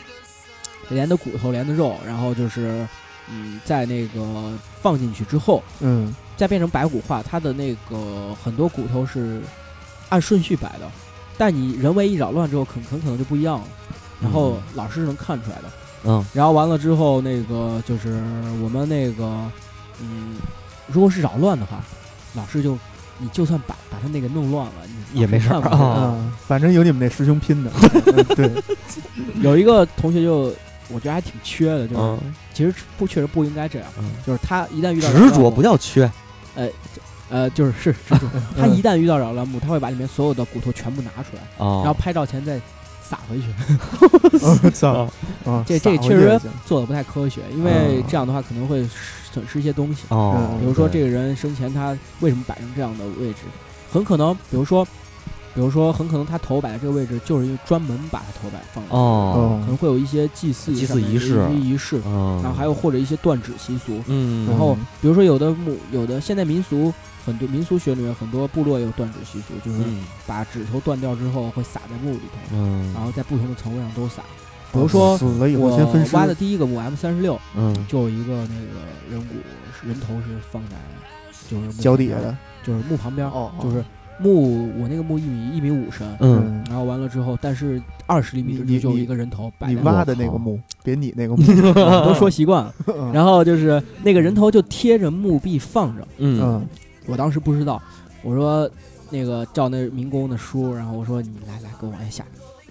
连的骨头，连的肉，然后就是嗯，在那个放进去之后，嗯再变成白骨化，它的那个很多骨头是按顺序摆的，但你人为一扰乱之后，很很可能就不一样了。然后老师是能看出来的。嗯然后完了之后，那个就是我们那个，嗯，如果是扰乱的话，老师就你就算把把他那个弄乱了，你也没事儿啊嗯，反正有你们那师兄拼的，嗯对，有一个同学就我觉得还挺缺的，就是、嗯其实不确实不应该这样，嗯，就是他一旦遇到执着不叫缺，呃呃，就是是蜘蛛，他一旦遇到扰乱木，他会把里面所有的骨头全部拿出来，哦，然后拍照前再撒回去。我 操，啊，这这确实做的不太科学，因为嗯这样的话可能会损失一些东西。比如说这个个人生前他为什么摆成这样的位置，很可能，比如说，比如说很可能他头摆在这个位置，就是因为专门把他头摆放哦。可能会有一些祭祀祭祀仪式。仪式，嗯，然后还有或者一些断指习俗。嗯，然后嗯比如说有的墓，有的现代民俗很多民俗学里面很多部落也有断指习俗，就是嗯。把指头断掉之后会撒在墓里头，嗯，然后在不同的层位上都撒。比如说我先分尸，挖的第一个墓 M 三十六，嗯。就有一个那个人骨人头是放在就是墓脚底下的，就是墓旁边，哦哦。就是墓我那个墓一米一米五深，嗯，然后完了之后，但是二十厘米之你就有一个人头你挖，的那个墓，别你那个 墓，我都说习惯了。嗯。然后就是那个人头就贴着墓壁放着，嗯。嗯。我当时不知道，我说那个叫那民工的叔，然后我说你来来给我往下下，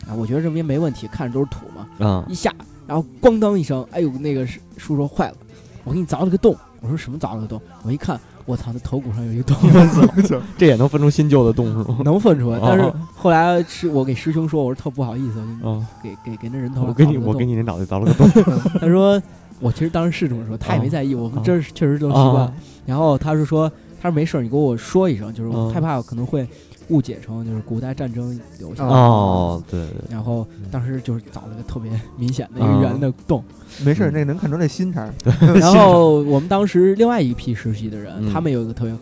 啊，我觉得这边没问题，看着都是土嘛，嗯。一下，然后咣当一声，哎呦，那个叔说坏了，我给你凿了个洞。我说什么凿了个洞？我一看，我操，那头骨上有一个洞 这也能分出新旧的洞是吗？能分出来。哦但是后来是我给师兄说，我说特不好意思，嗯，给给给那人头我给你我给你那脑袋凿了个 洞，他说我其实当时是这么说，他也没在意，我们这是确实都习惯啊。然后他是说，他说没事儿，你跟我说一声，就是害怕可能会误解成就是古代战争留下的。哦，对对，然后嗯。当时就是凿了个特别明显的一个圆的洞，没事儿，那能看出那心肠，然后我们当时另外一批实习的人，嗯。他们有一个特别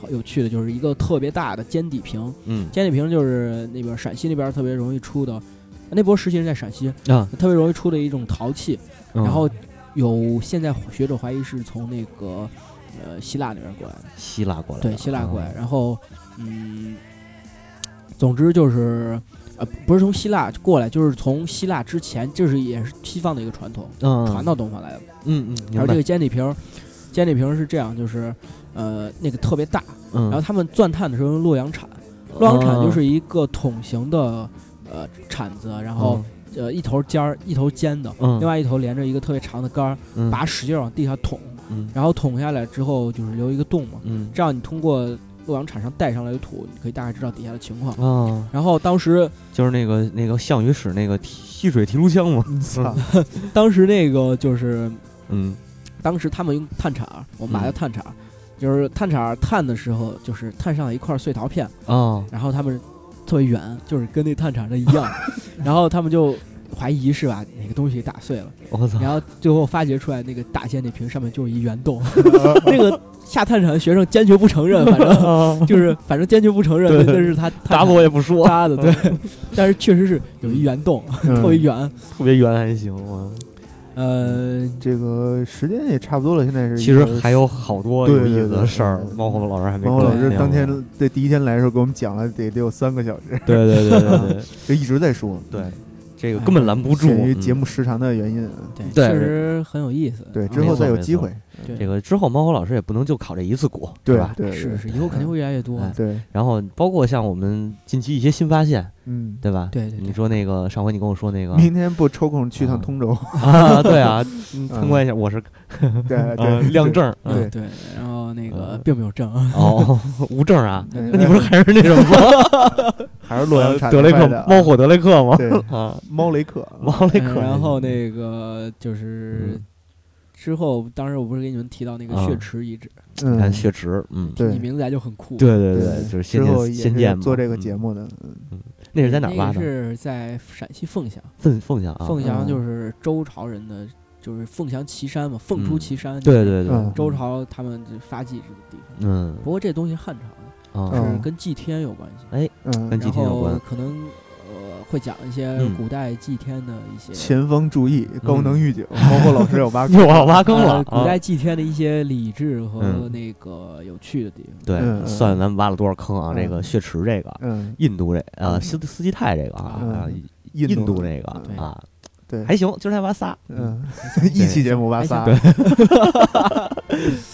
好有趣的，就是一个特别大的尖底瓶。嗯。尖底瓶就是那边陕西那边特别容易出的，那波实习人在陕西，啊，特别容易出的一种陶器。嗯。然后有现在学者怀疑是从那个呃希腊那边过来的，希腊过来，对，希腊过来。嗯然后嗯，总之就是呃不是从希腊过来，就是从希腊之前，这是也是西方的一个传统，嗯，传到东方来的。嗯嗯，然后这个尖底瓶儿，尖底瓶儿是这样，就是呃那个特别大，嗯，然后他们钻探的时候用洛阳铲，洛阳铲就是一个桶形的呃铲子，然后呃一头尖儿一头尖的，嗯，另外一头连着一个特别长的杆儿，嗯把使劲往地下捅，嗯。然后捅下来之后就是留一个洞嘛，嗯。这样你通过洛阳铲上带上来的土，你可以大概知道底下的情况。啊，然后当时就是那个那个项羽使那个提吸水提炉枪嘛，操，当时那个就是嗯。当时他们用探铲，我们把它嗯探铲儿，就是探铲儿探的时候，就是探上了一块碎陶片，啊。然后他们特别圆，就是跟那探铲的一样，然后他们就怀疑是把哪个东西打碎了，我操，然后最后发掘出来那个大尖那瓶上面就是一圆洞，那个下探铲的学生坚决不承认，反正 就是反正坚决不承认对。那是他打死我也不说，搭的，对，但是确实是有一圆洞，特别圆，特别圆还行我。呃，这个时间也差不多了，现在是其实还有好多有意思的事儿猫火老师还没王老师当天这第一天来的时候给我们讲了得得有三个小时，对对对对对。就一直在说。对，这个根本拦不住。节目时长的原因，对，确实很有意思。对，嗯之后再有机会，对这个之后，猫火老师也不能就考这一次股，对吧？对，是是，以后肯定会越来越多。哎对，然后包括像我们近期一些新发现，嗯，对吧？对对对你说那个上回你跟我说那个明天不抽空去趟通州，啊，对啊，嗯参观一下，我是对呃对，亮证，嗯对对，然后那个嗯并没有证。哦，无证啊。那你不是还是那什么吗？还是洛阳产德雷克猫火德雷克吗？对啊，猫雷克，猫雷克。嗯然后那个就是嗯之后，当时我不是给你们提到那个啊血池遗址，嗯，你看血池，嗯，对你名字来就很酷。对对对，就是先见之后也是先见嘛做这个嗯节目的，嗯那是在哪儿那个挖的？是在陕西凤翔，凤凤翔啊，凤翔嗯就是周朝人的，就是凤翔岐山嘛，凤出嗯岐山。对对对嗯，周朝他们就发迹这个地方。嗯不过这东西汉朝的，啊是嗯跟祭天有关系。哎，嗯跟，祭然后天有关可能呃会讲一些嗯。古代祭天的一些前方注意，高能预警，包括老师有挖又要挖坑了。呃，古啊代祭天的一些理智和嗯。那个有趣的地方。对，算咱们挖了多少坑啊？嗯。这个血池这个，嗯，印度这呃嗯。斯斯基泰这个啊，嗯。啊印印度这个啊，对，还行，今儿才挖仨，嗯，一期节目挖仨，对。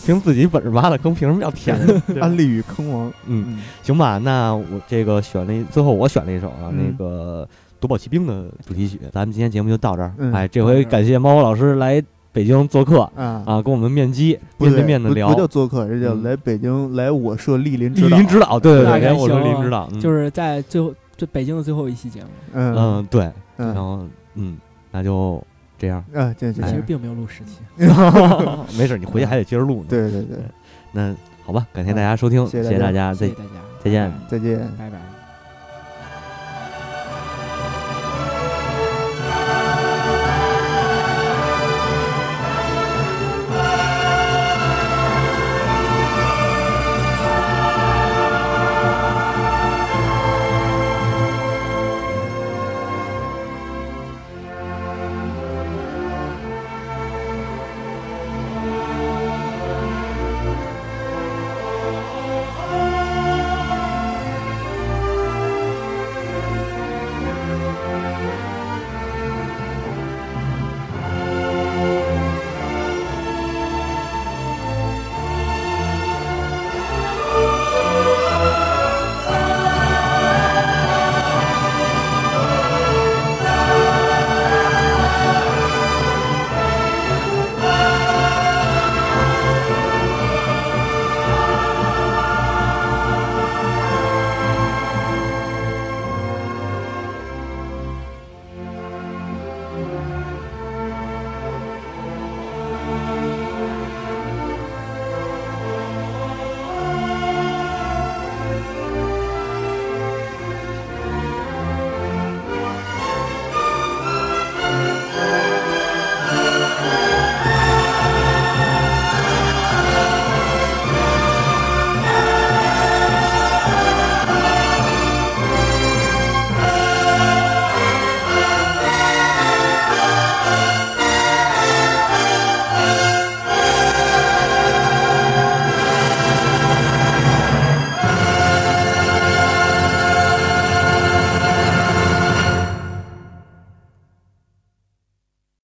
凭自己本事挖的坑，凭什么要填呢？安利与坑王，嗯，嗯，行吧，那我这个选了，最后我选了一首啊，嗯。那个《夺宝奇兵》的主题曲。咱们今天节目就到这儿。嗯。哎，这回感谢猫猫老师来北京做客啊，啊，跟我们面基面对面的聊。不不。叫做客，这叫嗯。来北京来我社莅临莅指导，临指导，对对对，来我社莅临指导，嗯。就是在最后这北京的最后一期节目，嗯。嗯对，然嗯后嗯，那就这样，啊，对对其实，并没有录十期。没事，你回去还得接着录呢。，对对对，那好吧，感谢大家收听，谢谢大家谢谢谢大家，再见再见。拜拜。